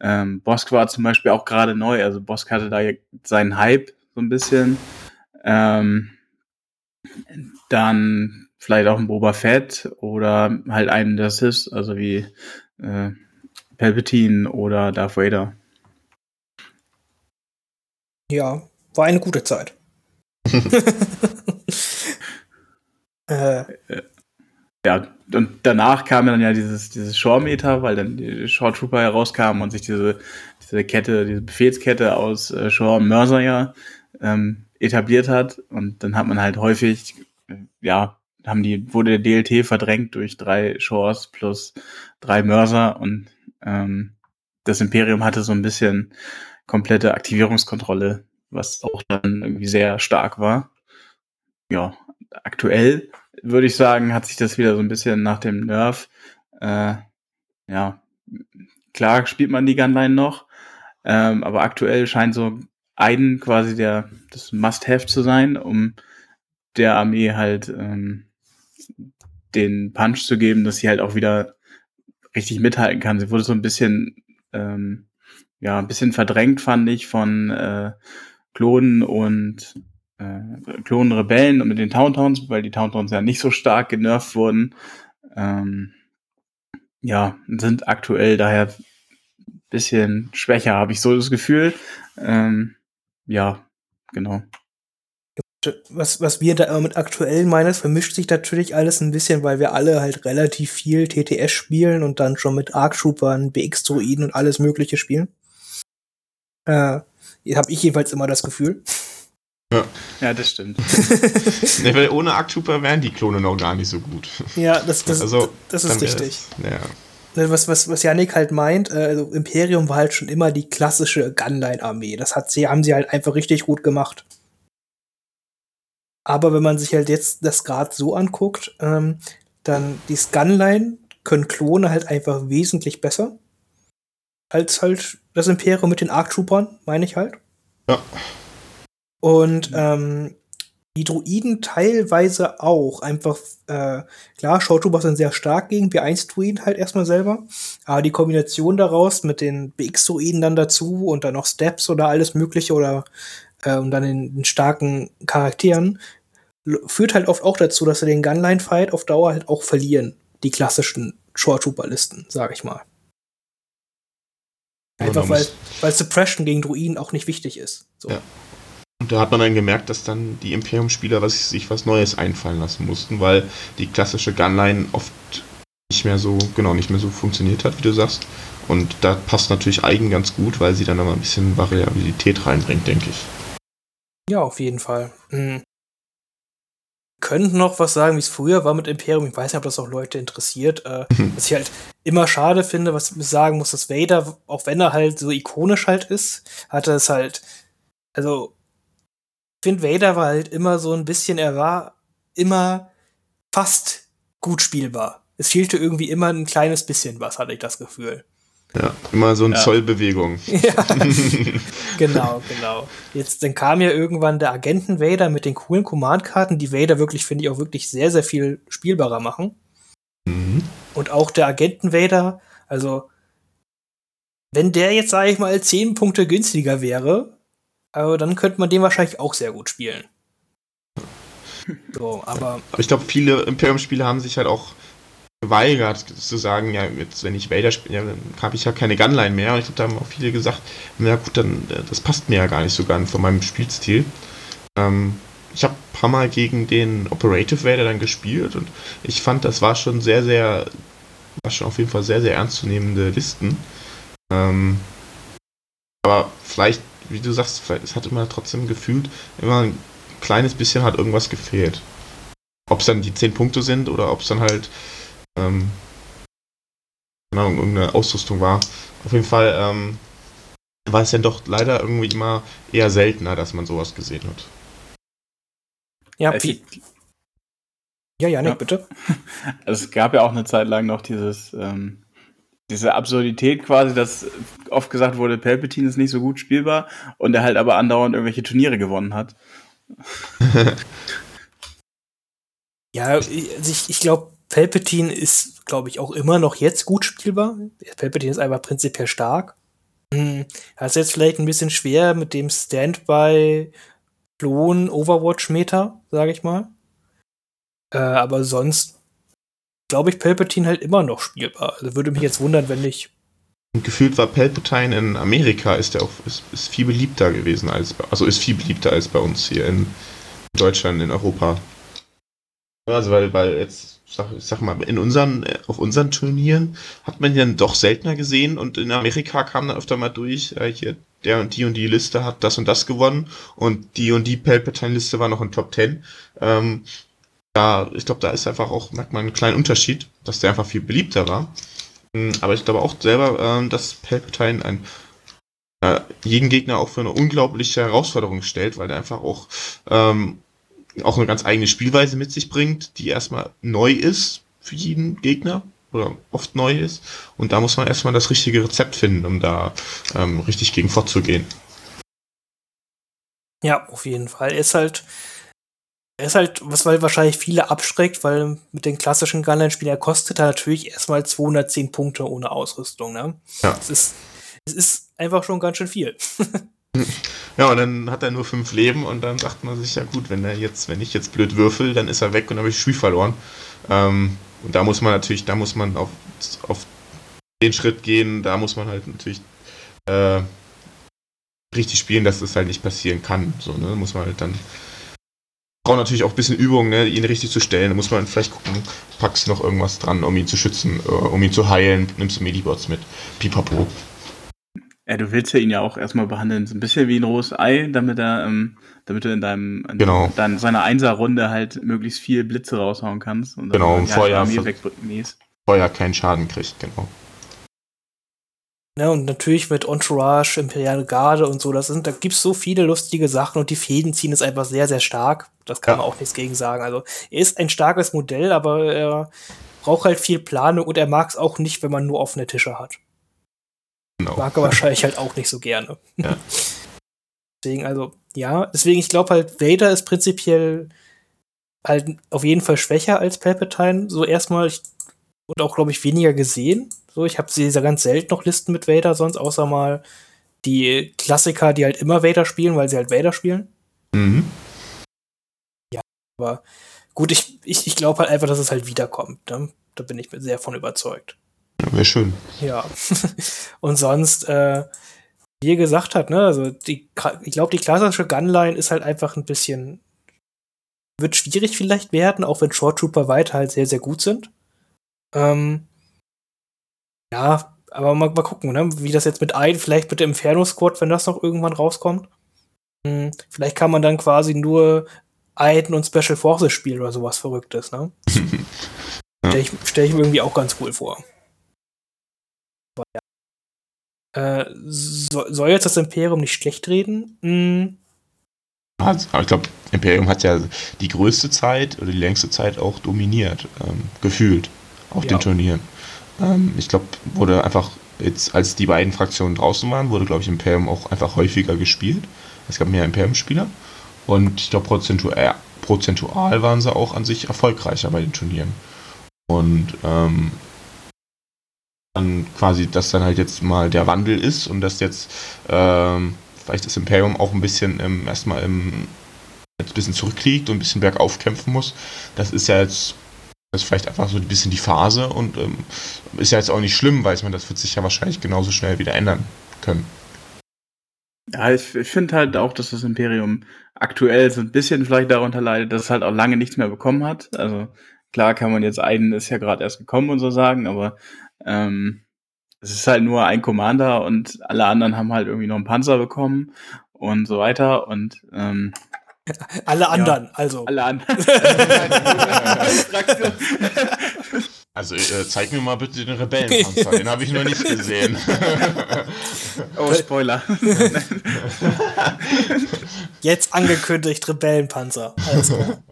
Ähm, Bosk war zum Beispiel auch gerade neu, also Bosk hatte da seinen Hype so ein bisschen. Ähm, dann vielleicht auch ein Boba Fett oder halt einen der Sith, also wie äh, Palpatine oder Darth Vader. Ja, war eine gute Zeit. (laughs) äh. Ja, und danach kam dann ja dieses, dieses Shore-Meter, weil dann die Shore Trooper herauskamen und sich diese, diese Kette, diese Befehlskette aus äh, Shore und Mörser ja ähm, etabliert hat. Und dann hat man halt häufig, äh, ja, haben die, wurde der DLT verdrängt durch drei Shores plus drei Mörser und ähm, das Imperium hatte so ein bisschen komplette Aktivierungskontrolle, was auch dann irgendwie sehr stark war. Ja, aktuell würde ich sagen, hat sich das wieder so ein bisschen nach dem Nerf, äh, ja, klar spielt man die Gunline noch, ähm, aber aktuell scheint so ein quasi der, das Must-Have zu sein, um der Armee halt ähm, den Punch zu geben, dass sie halt auch wieder richtig mithalten kann. Sie wurde so ein bisschen, ähm, ja, ein bisschen verdrängt, fand ich, von äh, Klonen und äh, Klonenrebellen und mit den Towntowns, weil die Towntowns ja nicht so stark genervt wurden. Ähm, ja, sind aktuell daher bisschen schwächer, habe ich so das Gefühl. Ähm, ja, genau was, was wir da mit aktuell meinen, es vermischt sich natürlich alles ein bisschen, weil wir alle halt relativ viel TTS spielen und dann schon mit Arc-Troopern, BX-Druiden und alles Mögliche spielen. Äh, habe ich jedenfalls immer das Gefühl. Ja, ja das stimmt. (laughs) nee, weil ohne Arc-Trooper wären die Klone noch gar nicht so gut. Ja, das, das, also, das ist richtig. Das, ja. Was, was, was Yannick halt meint, äh, also Imperium war halt schon immer die klassische Gunline-Armee. Das hat sie, haben sie halt einfach richtig gut gemacht. Aber wenn man sich halt jetzt das gerade so anguckt, ähm, dann die Scanline können Klone halt einfach wesentlich besser als halt das Imperium mit den Arc-Troopern, meine ich halt. Ja. Und ähm, die Druiden teilweise auch. Einfach, äh, klar, Showtrooper sind sehr stark gegen B1-Druiden halt erstmal selber. Aber die Kombination daraus mit den BX-Druiden dann dazu und dann noch Steps oder alles Mögliche oder äh, und dann in, in starken Charakteren, führt halt oft auch dazu, dass sie den Gunline-Fight auf Dauer halt auch verlieren. Die klassischen Shore-Trooper-Listen, sag ich mal. Einfach weil, weil Suppression gegen Druiden auch nicht wichtig ist. So. Ja. Und da hat man dann gemerkt, dass dann die Imperium-Spieler was, sich was Neues einfallen lassen mussten, weil die klassische Gunline oft nicht mehr so, genau, nicht mehr so funktioniert hat, wie du sagst. Und da passt natürlich Eigen ganz gut, weil sie dann aber ein bisschen Variabilität reinbringt, denke ich. Ja, auf jeden Fall. Mhm. Könnten noch was sagen, wie es früher war mit Imperium. Ich weiß nicht, ob das auch Leute interessiert. Äh, mhm. (laughs) was ich halt immer schade finde, was ich sagen muss, dass Vader, auch wenn er halt so ikonisch halt ist, hatte es halt, also finde, Vader war halt immer so ein bisschen, er war immer fast gut spielbar. Es fehlte irgendwie immer ein kleines bisschen was, hatte ich das Gefühl. Ja, immer so eine Ja. Zollbewegung. (laughs) Ja, genau, genau. Jetzt dann kam ja irgendwann der Agenten Vader mit den coolen Command-Karten, die Vader wirklich, finde ich, auch wirklich sehr, sehr viel spielbarer machen. Mhm. Und auch der Agenten Vader, also wenn der jetzt, sage ich mal, 10 Punkte günstiger wäre, also dann könnte man den wahrscheinlich auch sehr gut spielen. So, aber Aber ich glaube, viele Imperium-Spiele haben sich halt auch geweigert zu sagen, ja, jetzt, wenn ich Vader spiele, ja, dann habe ich ja keine Gunline mehr. Und ich glaube, da haben auch viele gesagt, na gut, dann äh, das passt mir ja gar nicht so ganz von meinem Spielstil. Ähm, ich habe ein paar Mal gegen den Operative Vader dann gespielt und ich fand, das war schon sehr, sehr, war schon auf jeden Fall sehr, sehr ernstzunehmende Listen. Ähm, aber vielleicht, wie du sagst, es hat immer trotzdem gefühlt, immer ein kleines bisschen hat irgendwas gefehlt. Ob es dann die 10 Punkte sind oder ob es dann halt ähm, keine Ahnung, irgendeine Ausrüstung war. Auf jeden Fall ähm, war es dann doch leider irgendwie immer eher seltener, dass man sowas gesehen hat. ja, Es, wie, ja, Janik, Ja. bitte. (laughs) es gab ja auch eine Zeit lang noch dieses, ähm, diese Absurdität quasi, dass oft gesagt wurde, Palpatine ist nicht so gut spielbar und er halt aber andauernd irgendwelche Turniere gewonnen hat. (laughs) Ja, ich- also ich, ich glaube, Palpatine ist, glaube ich, auch immer noch jetzt gut spielbar. Palpatine ist einfach prinzipiell stark. Hm, Das ist jetzt vielleicht ein bisschen schwer mit dem Standby Klon Overwatch Meta, sage ich mal. Äh, aber sonst glaube ich Palpatine halt immer noch spielbar. Also würde mich jetzt wundern, wenn nicht. Gefühlt war Palpatine in Amerika ist der auch ist, ist viel beliebter gewesen als also ist viel beliebter als bei uns hier in Deutschland, in Europa. Also weil, weil jetzt, sag, ich sag mal, in unseren, äh, auf unseren Turnieren hat man dann doch seltener gesehen und in Amerika kam dann öfter mal durch, äh, hier, der und die und die Liste hat das und das gewonnen und die und die Palpatine-Liste war noch in Top 10. Ähm, da, ich glaube, da ist einfach auch, merkt man einen kleinen Unterschied, dass der einfach viel beliebter war. Mm, Aber ich glaube auch selber, ähm, dass Palpatine ein, äh, jeden Gegner auch für eine unglaubliche Herausforderung stellt, weil er einfach auch, ähm, auch eine ganz eigene Spielweise mit sich bringt, die erstmal neu ist für jeden Gegner oder oft neu ist. Und da muss man erstmal das richtige Rezept finden, um da ähm, richtig gegen vorzugehen. Ja, auf jeden Fall. Er ist halt, ist halt, was weil wahrscheinlich viele abschreckt, weil mit den klassischen Gunline-Spielen, er kostet er natürlich erstmal 210 Punkte ohne Ausrüstung, ne? Ja. Es ist, es ist einfach schon ganz schön viel. (laughs) Ja, und dann hat er nur fünf Leben und dann sagt man sich, ja gut, wenn er jetzt, wenn ich jetzt blöd würfel, dann ist er weg und dann habe ich Spiel verloren. Ähm, und da muss man natürlich, da muss man auf, auf den Schritt gehen, da muss man halt natürlich äh, richtig spielen, dass das halt nicht passieren kann. So, ne? Muss man halt dann. Braucht natürlich auch ein bisschen Übung, ne? ihn richtig zu stellen. Da muss man vielleicht gucken, packst du noch irgendwas dran, um ihn zu schützen, äh, um ihn zu heilen, nimmst du Medibots mit. Pipapo. Ja, du willst ja ihn ja auch erstmal behandeln, so ein bisschen wie ein rohes Ei, damit er, ähm, damit du in deinem, in Genau. dein, seiner Einser-Runde halt möglichst viel Blitze raushauen kannst. Und Genau, dann und vorher wegbringst. Vorher keinen Schaden kriegt, genau. Ne, und natürlich mit Entourage, Imperiale Garde und so, das sind, da gibt's so viele lustige Sachen und die Fäden ziehen ist einfach sehr, sehr stark. Das kann Ja. man auch nichts gegen sagen. Also, er ist ein starkes Modell, aber er braucht halt viel Planung und er mag es auch nicht, wenn man nur offene Tische hat. Genau. Mag er wahrscheinlich halt auch nicht so gerne. Ja. (laughs) Deswegen, also, ja, deswegen, ich glaube halt, Vader ist prinzipiell halt auf jeden Fall schwächer als Palpatine. So erstmal, ich, und auch, glaube ich, weniger gesehen. So, ich habe sie sehr ganz selten noch Listen mit Vader, sonst außer mal die Klassiker, die halt immer Vader spielen, weil sie halt Vader spielen. Mhm. Aber gut, ich, ich, ich glaube halt einfach, dass es halt wiederkommt. Ne? Da bin ich mir sehr von überzeugt. Wäre schön. Ja. (laughs) und sonst, äh, wie ihr gesagt hat, ne, also die, ich glaube, die klassische Gunline ist halt einfach ein bisschen, wird schwierig vielleicht werden, auch wenn Short Trooper weiter halt sehr, sehr gut sind. Ähm, ja, aber mal, mal gucken, ne, wie das jetzt mit ein, vielleicht mit dem Inferno Squad, wenn das noch irgendwann rauskommt. Hm, vielleicht kann man dann quasi nur Aiden und Special Forces spielen oder sowas Verrücktes, ne? Ja. (laughs) Stell ich, stell ich mir irgendwie auch ganz cool vor. Aber ja. Äh, so, soll jetzt das Imperium nicht schlecht reden? Also, aber ich glaube, Imperium hat ja die größte Zeit oder die längste Zeit auch dominiert, ähm, gefühlt auf Ja. den Turnieren. Ähm, ich glaube, wurde einfach jetzt, als die beiden Fraktionen draußen waren, wurde, glaube ich, Imperium auch einfach häufiger gespielt. Es gab mehr Imperium-Spieler. Und ich glaube, prozentual, prozentual waren sie auch an sich erfolgreicher bei den Turnieren. Und ähm, dann quasi, dass dann halt jetzt mal der Wandel ist und dass jetzt ähm, vielleicht das Imperium auch ein bisschen ähm, erstmal im ein bisschen zurückliegt und ein bisschen bergauf kämpfen muss. Das ist ja jetzt das ist vielleicht einfach so ein bisschen die Phase und ähm, ist ja jetzt auch nicht schlimm, weiß man, das wird sich ja wahrscheinlich genauso schnell wieder ändern können. Ja, ich, ich finde halt auch, dass das Imperium aktuell so ein bisschen vielleicht darunter leidet, dass es halt auch lange nichts mehr bekommen hat. Also klar kann man jetzt einen ist ja gerade erst gekommen und so sagen, aber ähm, es ist halt nur ein Commander und alle anderen haben halt irgendwie noch einen Panzer bekommen und so weiter und ähm, (laughs) Alle anderen, also. alle anderen. (laughs) (laughs) Also äh, zeig mir mal bitte den Rebellenpanzer, den habe ich noch nicht gesehen. oh, Spoiler. Jetzt angekündigt Rebellenpanzer. Alles klar.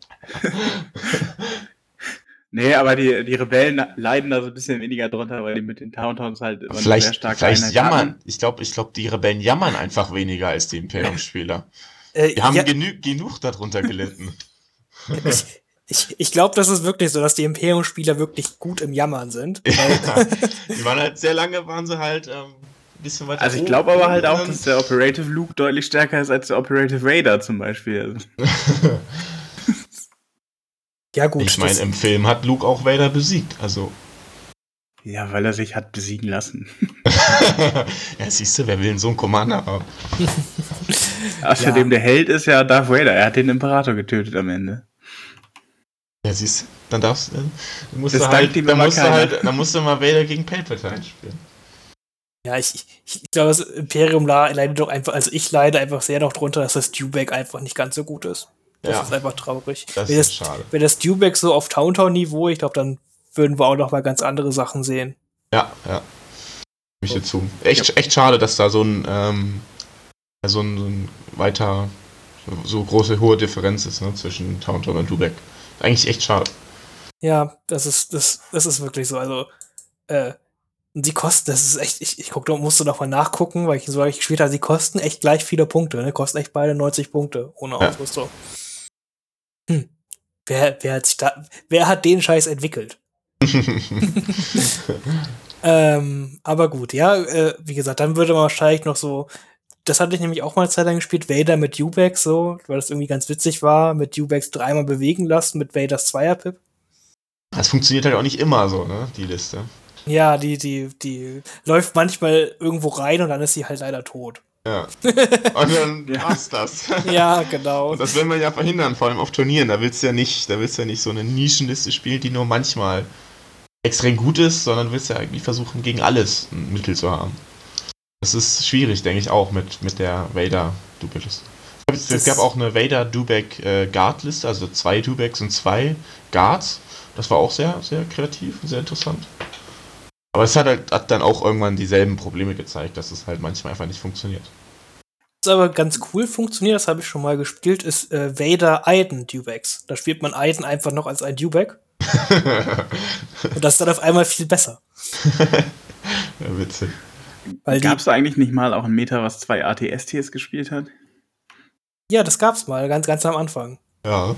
Nee, aber die, die Rebellen leiden da so ein bisschen weniger drunter, weil die mit den Towntowns halt immer eine sehr vielleicht starke vielleicht Einheit jammern. haben. Ich glaube, ich glaub, die Rebellen jammern einfach weniger als die Imperium-Spieler. (laughs) Äh, Die haben ja, genü genug darunter gelitten. (laughs) (laughs) ich ich, ich glaube, das ist wirklich so, dass die Imperium-Spieler wirklich gut im Jammern sind. Ja, die waren halt sehr lange, waren sie halt ähm, ein bisschen weiter Also ich glaube aber halt auch, dass der Operative Luke deutlich stärker ist als der Operative Vader zum Beispiel. Ja, gut. Ich meine, im Film hat Luke auch Vader besiegt. Also, ja, weil er sich hat besiegen lassen. (laughs) ja, siehst du, wer will denn so einen Commander haben? (laughs) Außerdem der Held ist ja Darth Vader. Er hat den Imperator getötet am Ende. Ja, siehst du, dann darfst du, dann musst Das du dankt halt, ihm dann musst du halt, dann musst du mal Vader gegen Palpatine spielen. Ja, ich, ich, ich glaube, das Imperium leidet doch einfach, also ich leide einfach sehr noch drunter, dass das Dewback einfach nicht ganz so gut ist. Das Ja. ist einfach traurig. Das Wäre ist schade. Wäre das Dewback so auf Towntown-Niveau, ich glaube, dann würden wir auch noch mal ganz andere Sachen sehen. Ja, ja. Mich dir zu. Echt, echt schade, dass da so ein, ähm, so ein, so ein weiter, so, große, hohe Differenz ist, ne, zwischen Taunton und Lubeck. Eigentlich echt schade. Ja, das ist, das, das ist wirklich so. Also, äh, die kosten, das ist echt, ich, ich guck, musste noch mal nachgucken, weil ich so ich gespielt habe, sie kosten echt gleich viele Punkte, ne? Kosten echt beide 90 Punkte ohne Ja. Hm. Wer, wer hat sich da, wer hat den Scheiß entwickelt? (laughs) Ähm, aber gut, ja, äh, wie gesagt, dann würde man wahrscheinlich noch so, das hatte ich nämlich auch mal eine Zeit lang gespielt, Vader mit Ubex so, weil das irgendwie ganz witzig war, mit Ubex dreimal bewegen lassen, mit Vaders Zweierpip. Das funktioniert halt auch nicht immer so, ne, die Liste. Ja, die, die, die läuft manchmal irgendwo rein und dann ist sie halt leider tot. Ja. (laughs) Und dann Ja. passt das. (laughs) Ja, genau. Und das will man ja verhindern, vor allem auf Turnieren. Da willst du ja nicht, da willst du ja nicht so eine Nischenliste spielen, die nur manchmal extrem gut ist, sondern du willst ja eigentlich versuchen, gegen alles ein Mittel zu haben. Das ist schwierig, denke ich auch, mit, mit der Vader-Dubek-Liste. Es Das- gab auch eine Vader-Dubek-Guard-Liste, also zwei Dubeks und zwei Guards. Das war auch sehr, sehr kreativ und sehr interessant. Aber es hat halt hat dann auch irgendwann dieselben Probleme gezeigt, dass es halt manchmal einfach nicht funktioniert. Was aber ganz cool funktioniert, das habe ich schon mal gespielt, ist äh, Vader Aiden Dubex. Da spielt man Aiden einfach noch als ein Dubek (laughs) und das ist dann auf einmal viel besser. (laughs) ja, witzig. Gab es eigentlich nicht mal auch ein Meta, was zwei ATSTs gespielt hat? ja, das gab's mal, ganz, ganz am Anfang. Ja.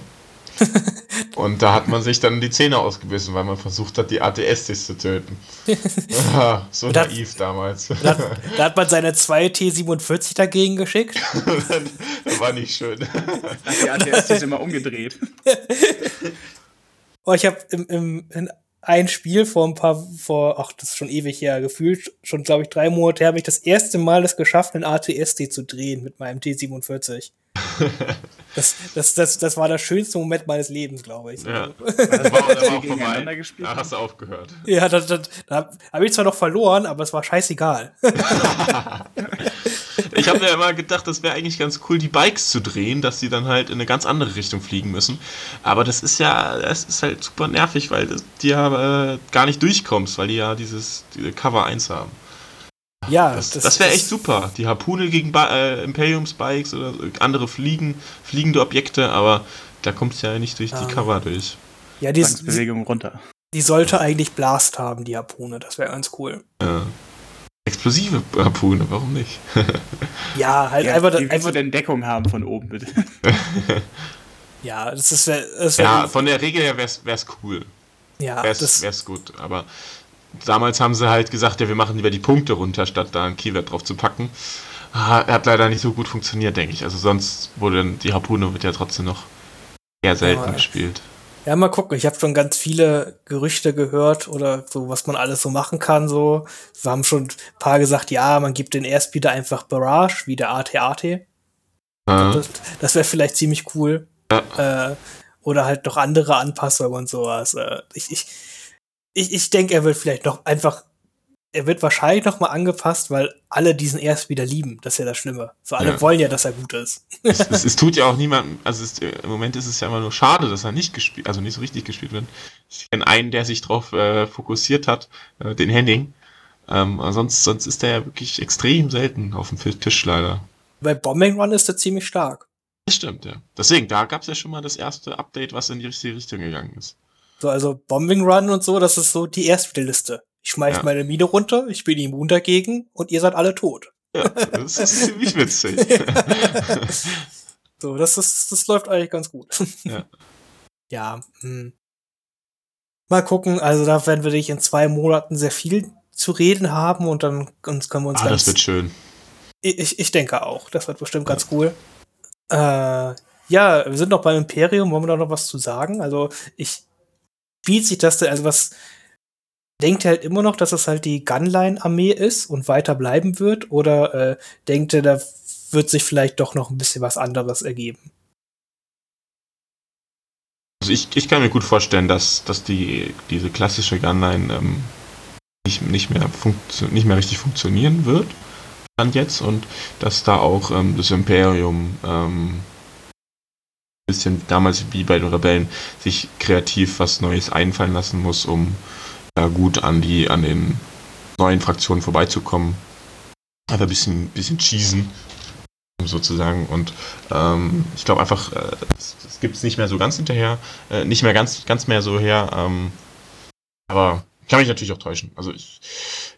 (laughs) Und da hat man sich dann die Zähne ausgebissen, weil man versucht hat, die ATSTs zu töten. (laughs) So das- naiv damals. Da hat, da hat man seine zwei T47 dagegen geschickt. (laughs) das war nicht schön. Die ATSTs immer umgedreht. Oh, ich habe im, im, ein Spiel vor ein paar, vor, ach, das ist schon ewig her, gefühlt, schon glaube ich drei Monate habe ich das erste Mal es geschafft, einen ATST zu drehen mit meinem T47. (laughs) Das, das, das, das war der schönste Moment meines Lebens, glaube ich. Ja. Also, Das war, das war auch (laughs) Gegeneinander vorbei. gespielt Da hast du aufgehört. ja, da, da, da habe ich zwar noch verloren, aber es war scheißegal. (laughs) Ich habe mir immer gedacht, das wäre eigentlich ganz cool, die Bikes zu drehen, dass sie dann halt in eine ganz andere Richtung fliegen müssen. Aber das ist ja, das ist halt super nervig, weil das, die ja äh, gar nicht durchkommst, weil die ja dieses diese Cover 1 haben. Ja, Das, das, wäre echt super. Die Harpune gegen ba äh, Imperium Spikes oder andere Fliegen, fliegende Objekte, aber da kommt es ja nicht durch die Ähm, Cover durch. Ja, die, Zwangsbewegung runter. die sollte eigentlich Blast haben, die Harpune. Das wäre ganz cool. Ja. Explosive Harpune, warum nicht? (laughs) Ja, halt Ja, einfach, wie willst einfach du denn Deckung haben von oben, bitte? (laughs) ja, das ist, das ja, von der Regel her wär's, wär's cool. ja, Wär's, das, wär's gut. Aber damals haben sie halt gesagt, ja, wir machen lieber die Punkte runter, statt da ein Keyword drauf zu packen. Ah, hat leider nicht so gut funktioniert, denke ich. Also sonst wurde dann die Harpune wird ja trotzdem noch eher selten Ja. gespielt. Ja, mal gucken. Ich habe schon ganz viele Gerüchte gehört oder so, was man alles so machen kann. So, wir haben schon ein paar gesagt, ja, man gibt den Airspeeder einfach Barrage, wie der AT-AT. Ja. Das, das wäre vielleicht ziemlich cool. Äh, oder halt noch andere Anpassungen und sowas. Äh, ich ich, ich, ich denke, er wird vielleicht noch einfach, er wird wahrscheinlich noch mal angepasst, weil alle diesen Airspeeder lieben. Das ist ja das Schlimme. So alle Ja. wollen ja, dass er gut ist. es, es, es tut ja auch niemandem, also es, im Moment ist es ja immer nur schade, dass er nicht gespielt, also nicht so richtig gespielt wird. Ich kenne einen, der sich darauf äh, fokussiert hat, äh, den Henning. Ähm, sonst, sonst ist der ja wirklich extrem selten auf dem Tisch leider. Bei Bombing Run ist er ziemlich stark. Das stimmt, ja. Deswegen, da gab es ja schon mal das erste Update, was in die richtige Richtung gegangen ist. So, also Bombing Run und so, das ist so die Airspeed-Liste. Ich schmeiß Ja. meine Mine runter, ich bin immun dagegen und ihr seid alle tot. Ja, das ist (laughs) ziemlich witzig. (laughs) So, das ist, das läuft eigentlich ganz gut. Ja. (laughs) Ja, hm. Mal gucken, also da werden wir dich in zwei Monaten sehr viel zu reden haben und dann uns können wir uns ah, das ganz, wird schön. ich, ich denke auch, das wird bestimmt ganz cool. Äh, ja, wir sind noch beim Imperium, wollen wir da noch was zu sagen? Also, ich, spielt sich das denn, also was, denkt ihr halt immer noch, dass es halt die Gunline-Armee ist und weiter bleiben wird? Oder äh, denkt ihr, da wird sich vielleicht doch noch ein bisschen was anderes ergeben? Also ich, ich kann mir gut vorstellen, dass, dass die, diese klassische Gunline ähm, nicht, nicht, mehr nicht mehr richtig funktionieren wird. Stand jetzt und dass da auch ähm, das Imperium ähm, bisschen damals wie bei den Rebellen sich kreativ was Neues einfallen lassen muss, um da gut an die an den neuen Fraktionen vorbeizukommen. Einfach ein bisschen, bisschen cheesen sozusagen und ähm, ich glaube einfach, äh, das, das gibt es nicht mehr so ganz hinterher, äh, nicht mehr ganz, ganz mehr so her, ähm, aber kann mich natürlich auch täuschen. Also ich,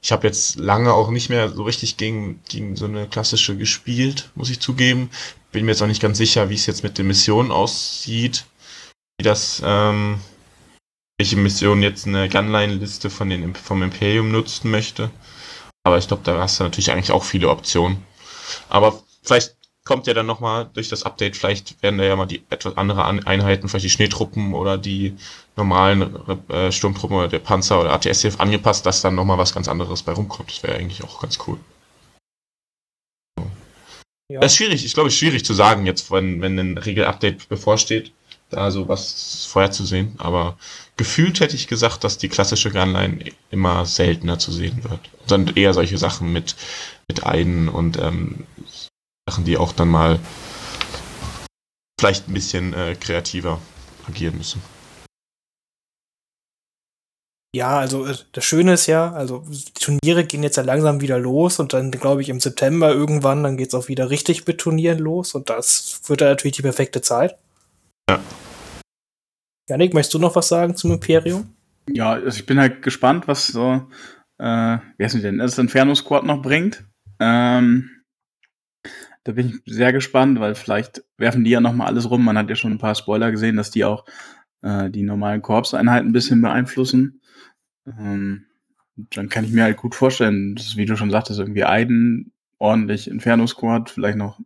ich habe jetzt lange auch nicht mehr so richtig gegen, gegen so eine klassische gespielt, muss ich zugeben. Bin mir jetzt auch nicht ganz sicher, wie es jetzt mit den Missionen aussieht, wie das, ähm, welche Mission jetzt eine Gunline-Liste von den, vom Imperium nutzen möchte. Aber ich glaube, da hast du natürlich eigentlich auch viele Optionen. Aber vielleicht kommt ja dann nochmal durch das Update, vielleicht werden da ja mal die etwas andere An Einheiten, vielleicht die Schneetruppen oder die normalen äh, Sturmtruppen oder der Panzer oder ATSF angepasst, dass dann nochmal was ganz anderes bei rumkommt. Das wäre eigentlich auch ganz cool. Ja. Das ist schwierig, ich glaube, es ist schwierig zu sagen jetzt, wenn, wenn ein Regel-Update bevorsteht, da so was vorherzusehen. Aber gefühlt hätte ich gesagt, dass die klassische Gunline immer seltener zu sehen wird. Sondern eher solche Sachen mit, mit Eiden und ähm, Sachen, die auch dann mal vielleicht ein bisschen äh, kreativer agieren müssen. Ja, also äh, das Schöne ist ja, also die Turniere gehen jetzt ja langsam wieder los und dann glaube ich im September irgendwann, dann geht's auch wieder richtig mit Turnieren los und das wird dann natürlich die perfekte Zeit. Ja. Janik, möchtest du noch was sagen zum Imperium? Ja, also ich bin halt gespannt, was so, äh, wie heißt denn, das Inferno Squad noch bringt. Ähm, da bin ich sehr gespannt, weil vielleicht werfen die ja noch mal alles rum. Man hat ja schon ein paar Spoiler gesehen, dass die auch äh, die normalen Korpseinheiten ein bisschen beeinflussen. Ähm, dann kann ich mir halt gut vorstellen, dass, wie du schon sagtest, irgendwie Aiden, ordentlich Inferno Squad, vielleicht noch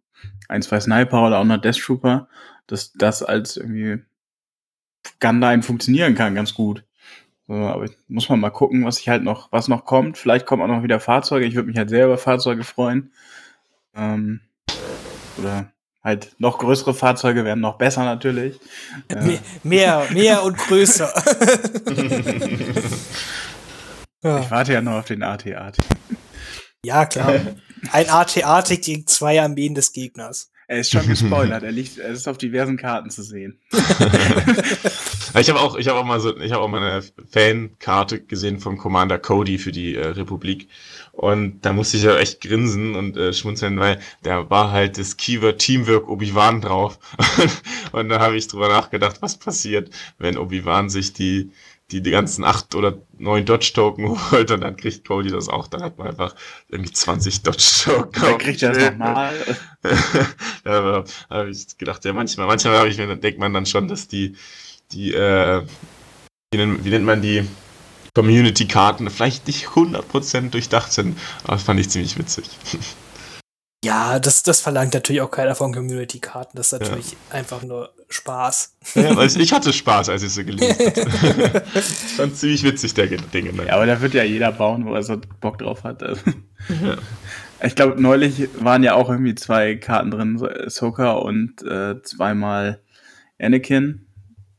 ein, zwei Sniper oder auch noch Death Trooper, dass das als irgendwie Gunline funktionieren kann, ganz gut. So, aber ich muss man mal gucken, was ich halt noch, was noch kommt. Vielleicht kommen auch noch wieder Fahrzeuge. Ich würde mich halt sehr über Fahrzeuge freuen. Ähm, oder halt noch größere Fahrzeuge wären noch besser natürlich. Äh, Me- Mehr, mehr und größer. (laughs) ich warte ja noch auf den AT-AT. ja, klar. Ein AT-AT gegen zwei Armeen des Gegners. Er ist schon gespoilert. (laughs) er, liegt, er ist auf diversen Karten zu sehen. (laughs) Ich habe auch, ich habe auch mal so, ich habe auch mal eine Fankarte gesehen vom Commander Cody für die äh, Republik und da musste ich ja echt grinsen und äh, schmunzeln, weil da war halt das Keyword Teamwork Obi-Wan drauf (laughs) und da habe ich drüber nachgedacht, was passiert, wenn Obi-Wan sich die die, die ganzen acht oder neun Dodge-Token (laughs) holt und dann kriegt Cody das auch. Dann hat man einfach irgendwie 20 Dodge-Token. Dann kriegt er das nochmal. da (laughs) habe ich gedacht, ja, manchmal, manchmal habe ich mir, denkt man dann schon, dass die, die, äh, wie nennt, wie nennt man die Community-Karten vielleicht nicht 100% durchdacht sind, aber das fand ich ziemlich witzig. (laughs) Ja, das, das verlangt natürlich auch keiner von Community-Karten. Das ist natürlich ja. einfach nur Spaß. Ja, also ich hatte Spaß, als ich sie gelesen habe. ich fand ziemlich witzig, der Dinge. Ja, aber da wird ja jeder bauen, wo er so Bock drauf hat. Also. Ja. (laughs) Ich glaube, neulich waren ja auch irgendwie zwei Karten drin, Soka und äh, zweimal Anakin.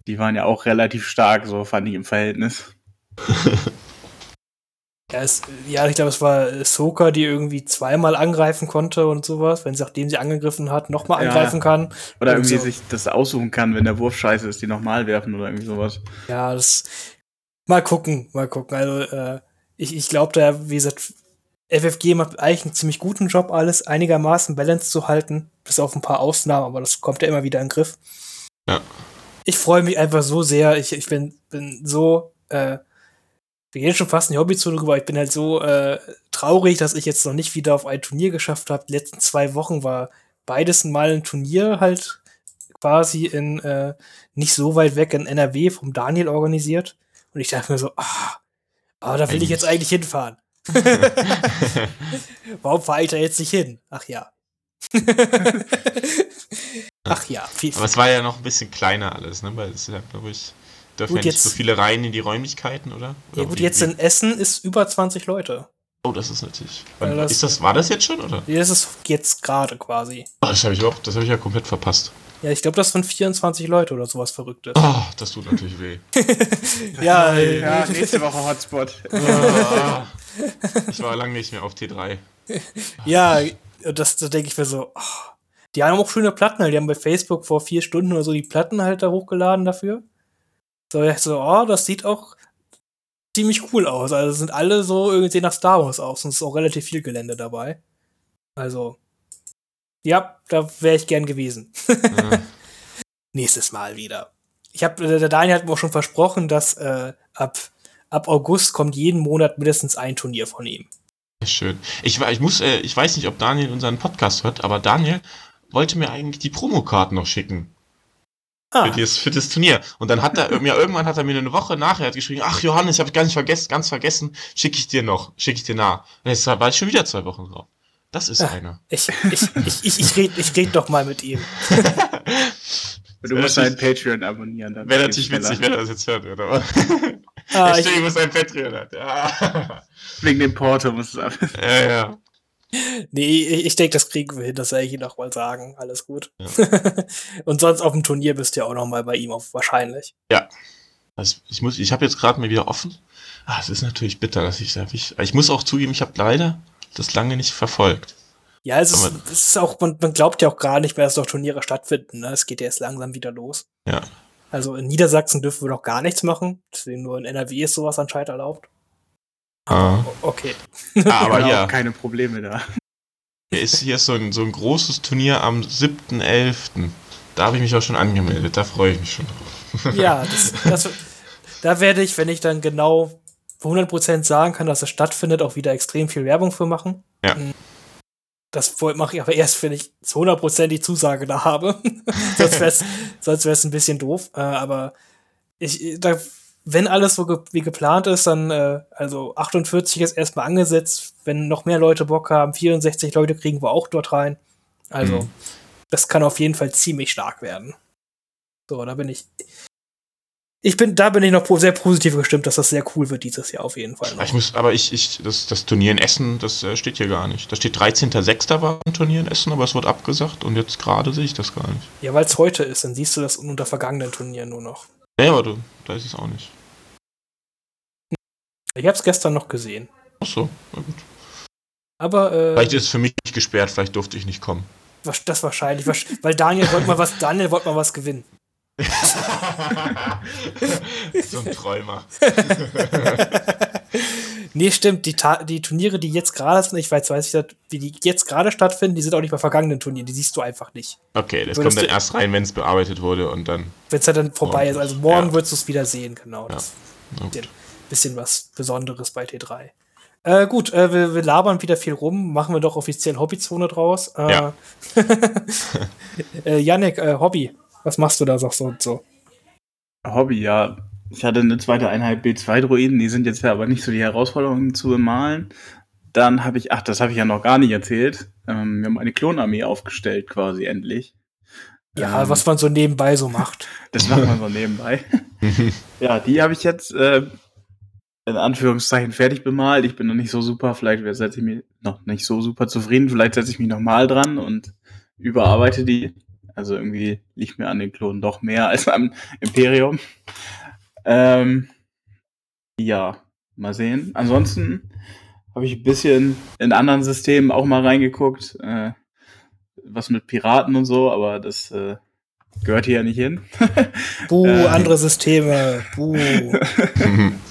Die waren ja auch relativ stark, so fand ich im Verhältnis. (laughs) Ja, es, ja, ich glaube, es war Soka, die irgendwie zweimal angreifen konnte und sowas, wenn sie, nachdem sie angegriffen hat, nochmal ja. angreifen kann. Oder irgendwie so. sich das aussuchen kann, wenn der Wurf scheiße ist, die nochmal werfen oder irgendwie sowas. Ja, das. Mal gucken, mal gucken. Also, äh, ich, ich glaube da, wie gesagt, FFG macht eigentlich einen ziemlich guten Job, alles einigermaßen balanced zu halten, bis auf ein paar Ausnahmen, aber das kommt ja immer wieder in den Griff. Ja. Ich freue mich einfach so sehr. Ich, ich bin, bin so äh, wir gehen schon fast in die Hobbyzone drüber. Ich bin halt so äh, traurig, dass ich jetzt noch nicht wieder auf ein Turnier geschafft habe. Die letzten zwei Wochen war beides mal ein Turnier halt quasi in äh, nicht so weit weg in NRW vom Daniel organisiert. Und ich dachte mir so, ah, oh, da will ich jetzt eigentlich hinfahren. (laughs) (laughs) Warum fahre ich da jetzt nicht hin? Ach ja. (laughs) Ach ja. Viel, Aber es war ja noch ein bisschen kleiner alles, ne? Weil es ja, glaube ich, Dürfen gut, ja nicht so viele rein in die Räumlichkeiten, oder? oder ja gut, wie, jetzt wie? in Essen ist über 20 Leute. Oh, das ist natürlich. Wann, das, ist das, war das jetzt schon, oder? Ja, das ist jetzt gerade quasi. Oh, das habe ich überhaupt, das habe ich ja komplett verpasst. Ja, ich glaube, das sind 24 Leute oder sowas Verrücktes. Oh, das tut natürlich weh. (laughs) ja, ja, nächste Woche Hotspot. Ah, ich war lange nicht mehr auf T3. ja, das, da denke ich mir so, oh, die haben auch schöne Platten, halt. die haben bei Facebook vor vier Stunden oder so die Platten halt da hochgeladen dafür. So, ich so, oh, das sieht auch ziemlich cool aus. Also sind alle so irgendwie nach Star Wars aus und es ist auch relativ viel Gelände dabei. Also, ja, da wäre ich gern gewesen. Mhm. (laughs) Nächstes Mal wieder. Ich habe, der Daniel hat mir auch schon versprochen, dass äh, ab, ab August kommt jeden Monat mindestens ein Turnier von ihm. Schön. Ich, ich muss, äh, ich weiß nicht, ob Daniel unseren Podcast hört, aber Daniel wollte mir eigentlich die Promokarten noch schicken. Ah. Für, dieses, für das Turnier. Und dann hat er (laughs) mir irgendwann hat er mir eine Woche nachher hat geschrieben, ach Johannes, ich habe gar nicht vergessen, ganz vergessen, schicke ich dir noch, schicke ich dir nach. Und jetzt war ich schon wieder zwei Wochen drauf. Das ist ja, einer. Ich, ich, ich, ich, ich rede ich red doch mal mit ihm. (laughs) du musst seinen Patreon abonnieren. Wäre natürlich witzig, wenn er das jetzt hört, oder? Ah, (laughs) ich, ich muss ein Patreon hat. Ja. Wegen dem Porto muss es ab. Ja, ja. (laughs) Nee, ich denke, das kriegen wir hin, das werde ich Ihnen noch mal sagen. Alles gut. Ja. (laughs) Und sonst auf dem Turnier bist du ja auch noch mal bei ihm auf, wahrscheinlich. Ja. Also ich muss, ich habe jetzt gerade mal wieder offen. Ah, es ist natürlich bitter, dass ich, ich, ich muss auch zugeben, ich habe leider das lange nicht verfolgt. Ja, es ist, es ist, auch, man, man, glaubt ja auch gar nicht mehr, dass doch Turniere stattfinden. Ne? Es geht ja erst langsam wieder los. Ja. Also in Niedersachsen dürfen wir noch gar nichts machen. Deswegen nur in NRW ist sowas anscheinend erlaubt. Ah. Okay. Ah, aber ja. keine Probleme da. Hier ist, hier ist so, ein, so ein großes Turnier am 7.11. Da habe ich mich auch schon angemeldet. Da freue ich mich schon drauf. Ja, das, das, da werde ich, wenn ich dann genau 100% sagen kann, dass es stattfindet, auch wieder extrem viel Werbung für machen. Ja. Das mache ich aber erst, wenn ich zu 100% die Zusage da habe. (laughs) sonst wäre es ein bisschen doof. Äh, aber ich, da wenn alles so ge wie geplant ist, dann, äh, also 48 ist erstmal angesetzt. Wenn noch mehr Leute Bock haben, 64 Leute kriegen wir auch dort rein. Also, mhm. das kann auf jeden Fall ziemlich stark werden. So, da bin ich. Ich bin, da bin ich noch sehr positiv gestimmt, dass das sehr cool wird dieses Jahr auf jeden Fall. Noch. Ich muss, aber ich, ich, das, das Turnier in Essen, das äh, steht hier gar nicht. Da steht 13.06. war ein Turnier in Essen, aber es wird abgesagt und jetzt gerade sehe ich das gar nicht. Ja, weil es heute ist, dann siehst du das unter vergangenen Turnieren nur noch. Ja, aber du, da ist es auch nicht. Ich habe es gestern noch gesehen. Ach so, na gut. Aber äh, vielleicht ist es für mich gesperrt, vielleicht durfte ich nicht kommen. Das wahrscheinlich, weil Daniel wollte mal was, Daniel wollte mal was gewinnen. (laughs) so ein Träumer. (laughs) nee, stimmt. Die, Ta die Turniere, die jetzt gerade sind, ich weiß, weiß ich, wie die jetzt gerade stattfinden, die sind auch nicht bei vergangenen Turnieren. Die siehst du einfach nicht. Okay, das kommt dann erst rein, wenn es bearbeitet wurde und dann. Wenn es dann vorbei ist. Also morgen ja. würdest du es wieder sehen, genau. Ja. Das bisschen was Besonderes bei T3. Äh, gut, äh, wir, wir, labern wieder viel rum. Machen wir doch offiziell Hobbyzone draus. Äh, ja. (laughs) äh, Yannick, äh, Hobby. Was machst du da so und so? Hobby, ja. Ich hatte eine zweite Einheit B2-Druiden, die sind jetzt ja aber nicht so die Herausforderungen zu bemalen. Dann habe ich, ach, das habe ich ja noch gar nicht erzählt. Ähm, wir haben eine Klonarmee aufgestellt, quasi endlich. Ja, ähm, was man so nebenbei so macht. (laughs) das macht man so nebenbei. (laughs) ja, die habe ich jetzt äh, in Anführungszeichen fertig bemalt. Ich bin noch nicht so super, vielleicht setze ich mich noch nicht so super zufrieden. Vielleicht setze ich mich nochmal dran und überarbeite die. Also irgendwie liegt mir an den Klonen doch mehr als am Imperium. Ähm, ja, mal sehen. Ansonsten habe ich ein bisschen in anderen Systemen auch mal reingeguckt. Äh, was mit Piraten und so, aber das äh, gehört hier ja nicht hin. Buh, (laughs) äh, andere Systeme. Buh. (laughs) (laughs)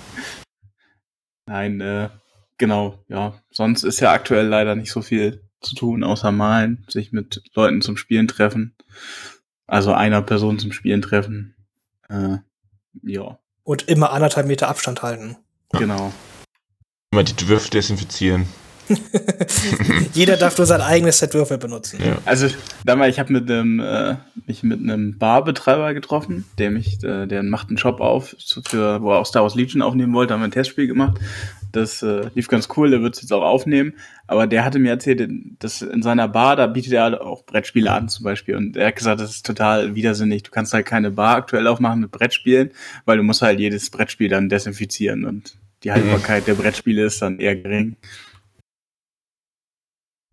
Nein, äh, genau, ja. Sonst ist ja aktuell leider nicht so viel zu tun, außer malen, sich mit Leuten zum Spielen treffen. Also einer Person zum Spielen treffen. Äh, ja. Und immer anderthalb Meter Abstand halten. Genau. Immer die Würfel desinfizieren. (laughs) Jeder darf nur sein eigenes Set Würfel benutzen. Ja. Also damals, ich habe mit einem äh, mich mit einem Barbetreiber getroffen, der mich, äh, der macht einen Shop auf, für, wo er auch Star Wars Legion aufnehmen wollte, haben wir ein Testspiel gemacht. Das äh, lief ganz cool, der wird es jetzt auch aufnehmen. Aber der hatte mir erzählt, dass in seiner Bar, da bietet er auch Brettspiele an zum Beispiel. Und er hat gesagt, das ist total widersinnig. Du kannst halt keine Bar aktuell aufmachen mit Brettspielen, weil du musst halt jedes Brettspiel dann desinfizieren und die Haltbarkeit der Brettspiele ist dann eher gering.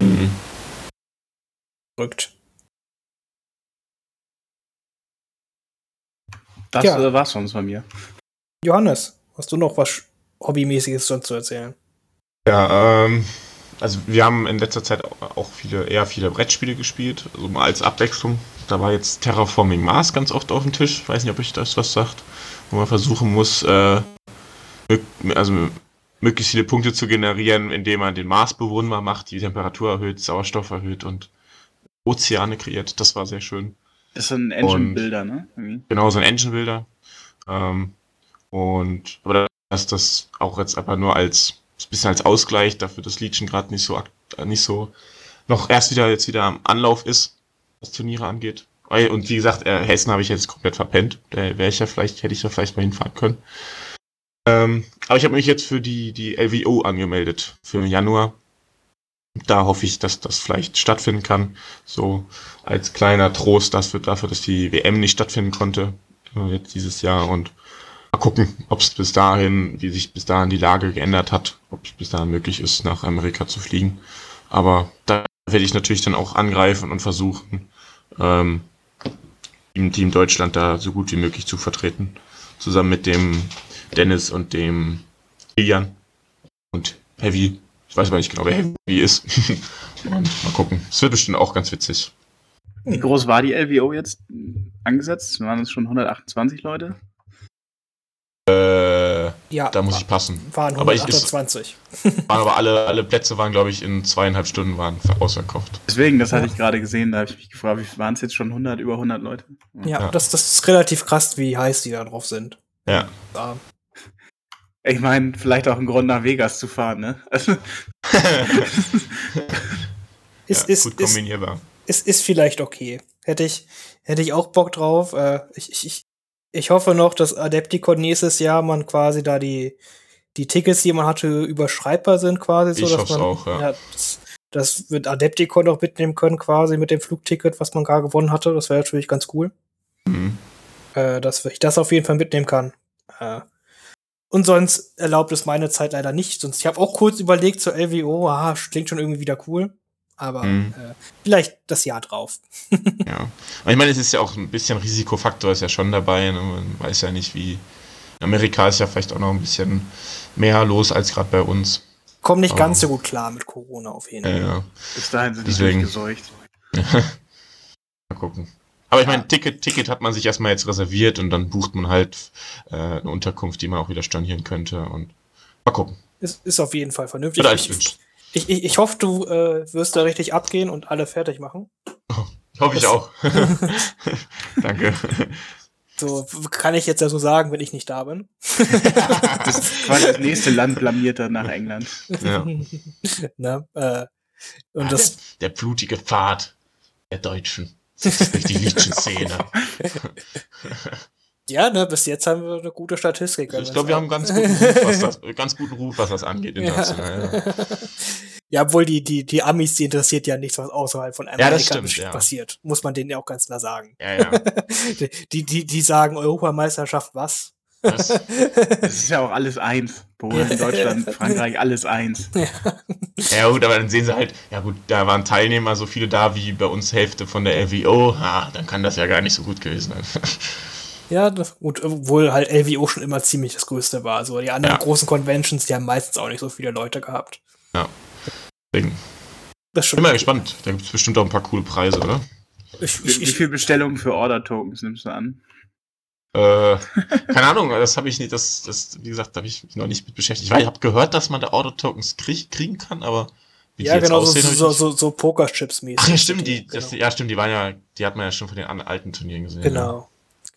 Mhm. Verrückt. Das ja. äh, war's sonst von mir. Johannes, hast du noch was Hobbymäßiges sonst zu erzählen? Ja, ähm, also wir haben in letzter Zeit auch viele, eher viele Brettspiele gespielt, also mal als Abwechslung. Da war jetzt Terraforming Mars ganz oft auf dem Tisch. Ich weiß nicht, ob euch das was sagt. Wo man versuchen muss, äh, also möglichst viele Punkte zu generieren, indem man den Mars bewohnbar macht, die Temperatur erhöht, Sauerstoff erhöht und Ozeane kreiert. Das war sehr schön. Das ist ein Engine-Builder, ne? Irgendwie. Genau, so ein Engine-Builder. Ähm, und aber dass das auch jetzt einfach nur als ein bisschen als Ausgleich dafür, dass Legion gerade nicht so nicht so noch erst wieder jetzt wieder am Anlauf ist, was Turniere angeht. Und wie gesagt, äh, Hessen habe ich jetzt komplett verpennt. Da wäre ich ja vielleicht, hätte ich ja vielleicht mal hinfahren können. Ähm, aber ich habe mich jetzt für die, die LWO angemeldet für Januar. Da hoffe ich, dass das vielleicht stattfinden kann. So als kleiner Trost dafür, dafür dass die WM nicht stattfinden konnte. Äh, jetzt dieses Jahr. Und mal gucken, ob es bis dahin, wie sich bis dahin die Lage geändert hat. Ob es bis dahin möglich ist, nach Amerika zu fliegen. Aber da werde ich natürlich dann auch angreifen und versuchen, ähm, im Team Deutschland da so gut wie möglich zu vertreten. Zusammen mit dem Dennis und dem Kilian und Heavy. Ich weiß aber nicht genau, wer Heavy ist. (laughs) und mal gucken. Es wird bestimmt auch ganz witzig. Wie groß war die LWO jetzt angesetzt? Waren es schon 128 Leute? Äh, ja, da muss ich passen. Waren 128. Aber ich, (laughs) waren aber alle, alle Plätze waren, glaube ich, in zweieinhalb Stunden waren ausverkauft. Deswegen, das hatte ich gerade gesehen, da habe ich mich gefragt, wie waren es jetzt schon 100, über 100 Leute? Ja, ja, Das, das ist relativ krass, wie heiß die da drauf sind. Ja. ja. Ich meine, vielleicht auch ein Grund nach Vegas zu fahren, ne? (laughs) ist, ja, ist, gut kombinierbar. Ist, ist, ist vielleicht okay. Hätte ich, hätte ich auch Bock drauf. Äh, ich, ich, ich hoffe noch, dass Adepticon nächstes Jahr man quasi da die, die Tickets, die man hatte, überschreibbar sind quasi. So, ich dass man, auch, ja. ja das, das wird Adepticon auch mitnehmen können quasi mit dem Flugticket, was man gerade gewonnen hatte. Das wäre natürlich ganz cool. Mhm. Äh, dass ich das auf jeden Fall mitnehmen kann. Äh, und sonst erlaubt es meine Zeit leider nicht. Sonst, ich habe auch kurz überlegt zur LWO, aha, klingt schon irgendwie wieder cool. Aber mhm. äh, vielleicht das Jahr drauf. (laughs) ja. Aber ich meine, es ist ja auch ein bisschen Risikofaktor, ist ja schon dabei. Ne? Man weiß ja nicht, wie. In Amerika ist ja vielleicht auch noch ein bisschen mehr los als gerade bei uns. Kommen nicht Aber ganz so gut klar mit Corona auf jeden Fall. Ja, ja. Bis dahin sind Deswegen. die geseucht. (laughs) Mal gucken. Aber ich meine, Ticket, Ticket hat man sich erstmal jetzt reserviert und dann bucht man halt äh, eine Unterkunft, die man auch wieder stornieren könnte und mal gucken. Ist, ist auf jeden Fall vernünftig. Ich, ich, ich, ich hoffe, du äh, wirst da richtig abgehen und alle fertig machen. (laughs) Hoffe ich auch. (laughs) (laughs) Danke. So kann ich jetzt ja so sagen, wenn ich nicht da bin. Das ist quasi das nächste Land blamiert dann nach England. Ja. ne? äh, und Ah, das, der, der blutige Pfad der Deutschen. Das ist durch die (laughs) Liedchen-Szene. ja, ne, bis jetzt haben wir eine gute Statistik. Ich glaube, wir haben einen ganz guten Ruf, was das, (laughs) ganz guten Ruf, was das angeht. international, Ja. (laughs) Ja, obwohl die, die, die Amis, die interessiert ja nichts, was außerhalb von Amerika das stimmt, ja. passiert. Muss man denen ja auch ganz klar sagen. Ja, ja. Die, die, die sagen Europameisterschaft was? Das, Das ist ja auch alles eins. Polen, Deutschland, Frankreich, alles eins. ja gut, aber dann sehen sie halt, ja gut, da waren Teilnehmer so viele da wie bei uns Hälfte von der LWO. Ah, dann kann das ja gar nicht so gut gewesen sein. (laughs) Ja, das, gut, obwohl halt LWO schon immer ziemlich das Größte war. Also die anderen Ja. großen Conventions, die haben meistens auch nicht so viele Leute gehabt. Deswegen. Das Bin stimmt. mal gespannt. Da gibt es bestimmt auch ein paar coole Preise, oder? Ich, Wie, ich, wie ich, viele Bestellungen für Order-Tokens nimmst du an? Äh, keine Ahnung, das habe ich nicht, das, das, wie gesagt, da habe ich mich noch nicht mit beschäftigt. Ich, weiß, ich habe gehört, dass man da Order-Tokens krieg, kriegen kann, aber wie die ja, jetzt genau, so, aussehen, ich so, so, so Pokerchips-mäßig. Ach ja, stimmt, die, genau. das, ja, stimmt, die waren ja, die hat man ja schon von den alten Turnieren gesehen. genau.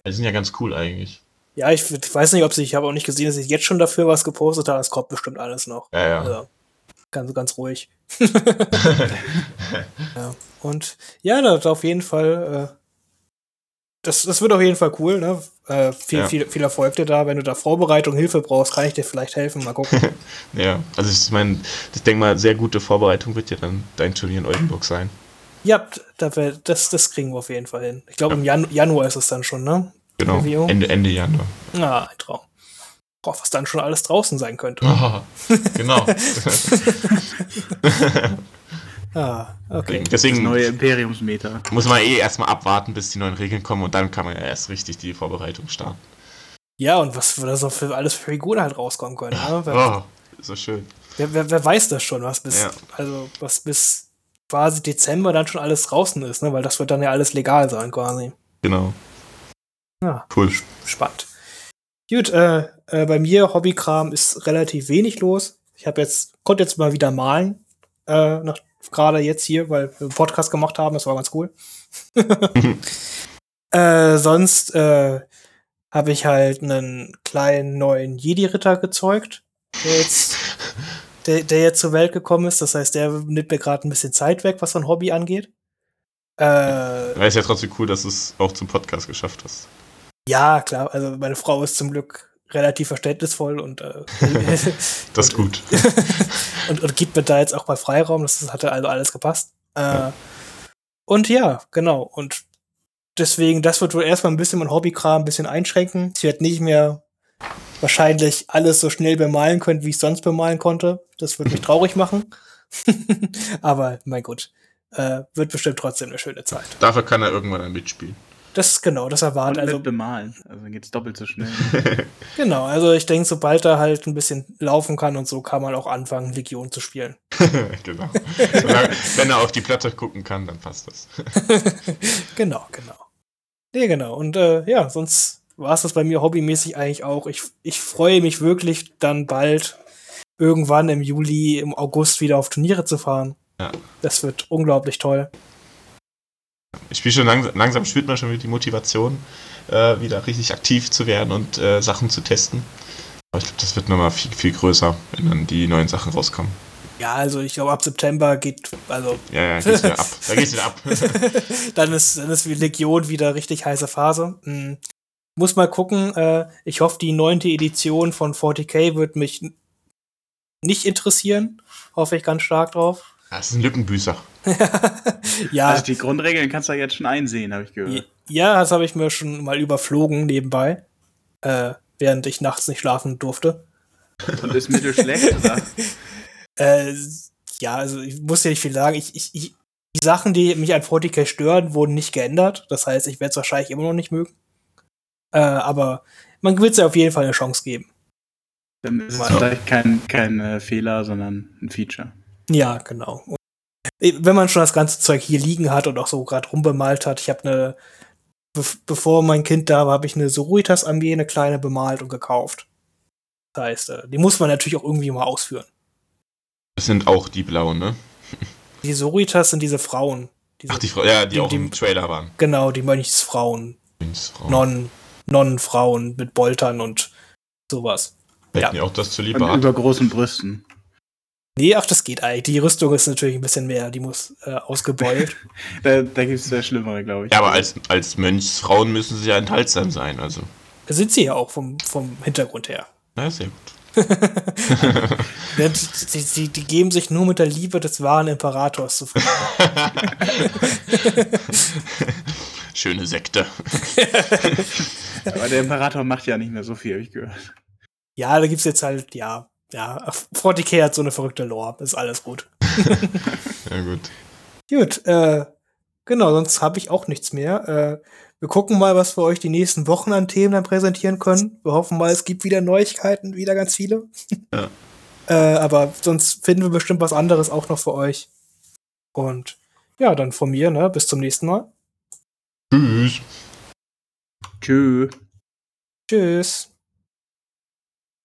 Ja. Die sind ja ganz cool eigentlich. Ja, ich weiß nicht, ob sie, ich habe auch nicht gesehen, dass sie jetzt schon dafür was gepostet hat. Es kommt bestimmt alles noch. Ja, ja. Also, ganz, ganz ruhig. (laughs) ja. Und ja, das auf jeden Fall, äh, das, das wird auf jeden Fall cool, ne? Äh, viel, Ja. viel, viel Erfolg dir da. Wenn du da Vorbereitung, Hilfe brauchst, kann ich dir vielleicht helfen. Mal gucken. (laughs) Ja, also ich meine, ich denke mal, sehr gute Vorbereitung wird ja dann dein Turnier in Oldenburg sein. ja, das, das kriegen wir auf jeden Fall hin. Ich glaube, im Jan Januar ist es dann schon, ne? Genau? Ende, Ende Januar. Ah, ein Traum. Boah, was dann schon alles draußen sein könnte. Ah, genau. (laughs) (laughs) Ah, okay. Das Deswegen neue Imperiumsmeter. muss man eh erstmal abwarten, bis die neuen Regeln kommen und dann kann man ja erst richtig die Vorbereitung starten. Ja, und was da so für alles für Figuren halt rauskommen können. Ne? Wer, Oh, so schön. wer, wer, wer weiß das schon, was bis, Ja. also was bis quasi Dezember dann schon alles draußen ist, ne? Weil das wird dann ja alles legal sein, quasi. Genau. Ja, Cool. spannend. Gut, äh, äh, bei mir Hobbykram ist relativ wenig los. Ich habe jetzt, konnte jetzt mal wieder malen, äh, nach, gerade jetzt hier, weil wir einen Podcast gemacht haben, das war ganz cool. (laughs) äh, sonst äh, habe ich halt einen kleinen neuen Jedi-Ritter gezeugt, der jetzt, der, der jetzt zur Welt gekommen ist. Das heißt, der nimmt mir gerade ein bisschen Zeit weg, was so ein Hobby angeht. Äh, Ja, ist ja trotzdem cool, dass du es auch zum Podcast geschafft hast. ja, klar, also meine Frau ist zum Glück relativ verständnisvoll und, äh, (laughs) Das ist gut. (laughs) und, und gibt mir da jetzt auch mal Freiraum. Das hatte also alles gepasst. Äh, und ja, genau. Und deswegen, das wird wohl erstmal ein bisschen mein Hobbykram ein bisschen einschränken. Ich werde nicht mehr wahrscheinlich alles so schnell bemalen können, wie ich sonst bemalen konnte. Das würde mich (laughs) traurig machen. Aber mein Gott, äh, wird bestimmt trotzdem eine schöne Zeit. Dafür kann er irgendwann dann mitspielen. Das ist genau, das erwartet. also, Also bemalen. Also dann geht's doppelt so schnell. (laughs) genau, also ich denke, sobald er halt ein bisschen laufen kann und so, kann man auch anfangen, Legion zu spielen. (laughs) genau. Wenn er auf die Platte gucken kann, dann passt das. (laughs) Genau, genau. Nee, genau. Und äh, ja, sonst war es das bei mir hobbymäßig eigentlich auch. Ich, ich freue mich wirklich dann bald irgendwann im Juli, im August wieder auf Turniere zu fahren. Ja. Das wird unglaublich toll. Ich spiele schon langsam, langsam spürt man schon wieder die Motivation, äh, wieder richtig aktiv zu werden und äh, Sachen zu testen. Aber ich glaube, das wird nochmal viel, viel größer, wenn dann die neuen Sachen rauskommen. Ja, also ich glaube, ab September geht, also Ja, ja, geht's wieder ab. Da geht's wieder ab. (laughs) dann ist, dann ist Legion wieder richtig heiße Phase. Hm. Muss mal gucken. Äh, ich hoffe, die neunte Edition von 40k wird mich nicht interessieren. Hoffe ich ganz stark drauf. Das ist ein Lückenbüßer. (laughs) ja, Also die Grundregeln kannst du ja jetzt schon einsehen, habe ich gehört. ja, das habe ich mir schon mal überflogen nebenbei, äh, während ich nachts nicht schlafen durfte. Und ist mittelschlecht, oder? (laughs) Äh, ja, also ich muss ja nicht viel sagen. Ich, ich, ich, die Sachen, die mich an 40k stören, wurden nicht geändert. Das heißt, ich werde es wahrscheinlich immer noch nicht mögen. Äh, aber man wird es ja auf jeden Fall eine Chance geben. Dann ist es vielleicht kein, kein äh, Fehler, sondern ein Feature. Ja, genau. Und, äh, wenn man schon das ganze Zeug hier liegen hat und auch so gerade rumbemalt hat, ich habe eine be bevor mein Kind da war, habe ich eine Sororitas-Armee, eine kleine bemalt und gekauft. Das heißt, äh, die muss man natürlich auch irgendwie mal ausführen. Das sind auch die blauen, ne? Die Sororitas sind diese Frauen. Diese, Ach, die Frau, ja, die, die- auch die- im Trailer waren. Genau, die Mönchsfrauen. Frau. Non, Nonnenfrauen mit Boltern und sowas. Fällt ja. mir auch das zu lieb Und über großen Brüsten. Nee, ach, das geht eigentlich. Die Rüstung ist natürlich ein bisschen mehr. Die muss äh, ausgebeult. (laughs) Da, da gibt es sehr schlimmere, glaube ich. Ja, aber als, als Mönchsfrauen müssen sie ja enthaltsam sein, also. Sind sie ja auch vom, vom Hintergrund her. Na, sehr gut. (laughs) Ja, die, die, die, geben sich nur mit der Liebe des wahren Imperators zufrieden. (laughs) Schöne Sekte. Aber der Imperator macht ja nicht mehr so viel, habe ich gehört. Ja, da gibt's jetzt halt, ja, ja, ach, 40k hat so eine verrückte Lore. Ist alles gut. (laughs) Ja, gut. Gut, äh, genau, sonst habe ich auch nichts mehr. Äh, wir gucken mal, was wir euch die nächsten Wochen an Themen dann präsentieren können. Wir hoffen mal, es gibt wieder Neuigkeiten, wieder ganz viele. (laughs) Ja. äh, aber sonst finden wir bestimmt was anderes auch noch für euch. Und ja, dann von mir, ne, bis zum nächsten Mal. Tschüss. Tschüss. Tschüss.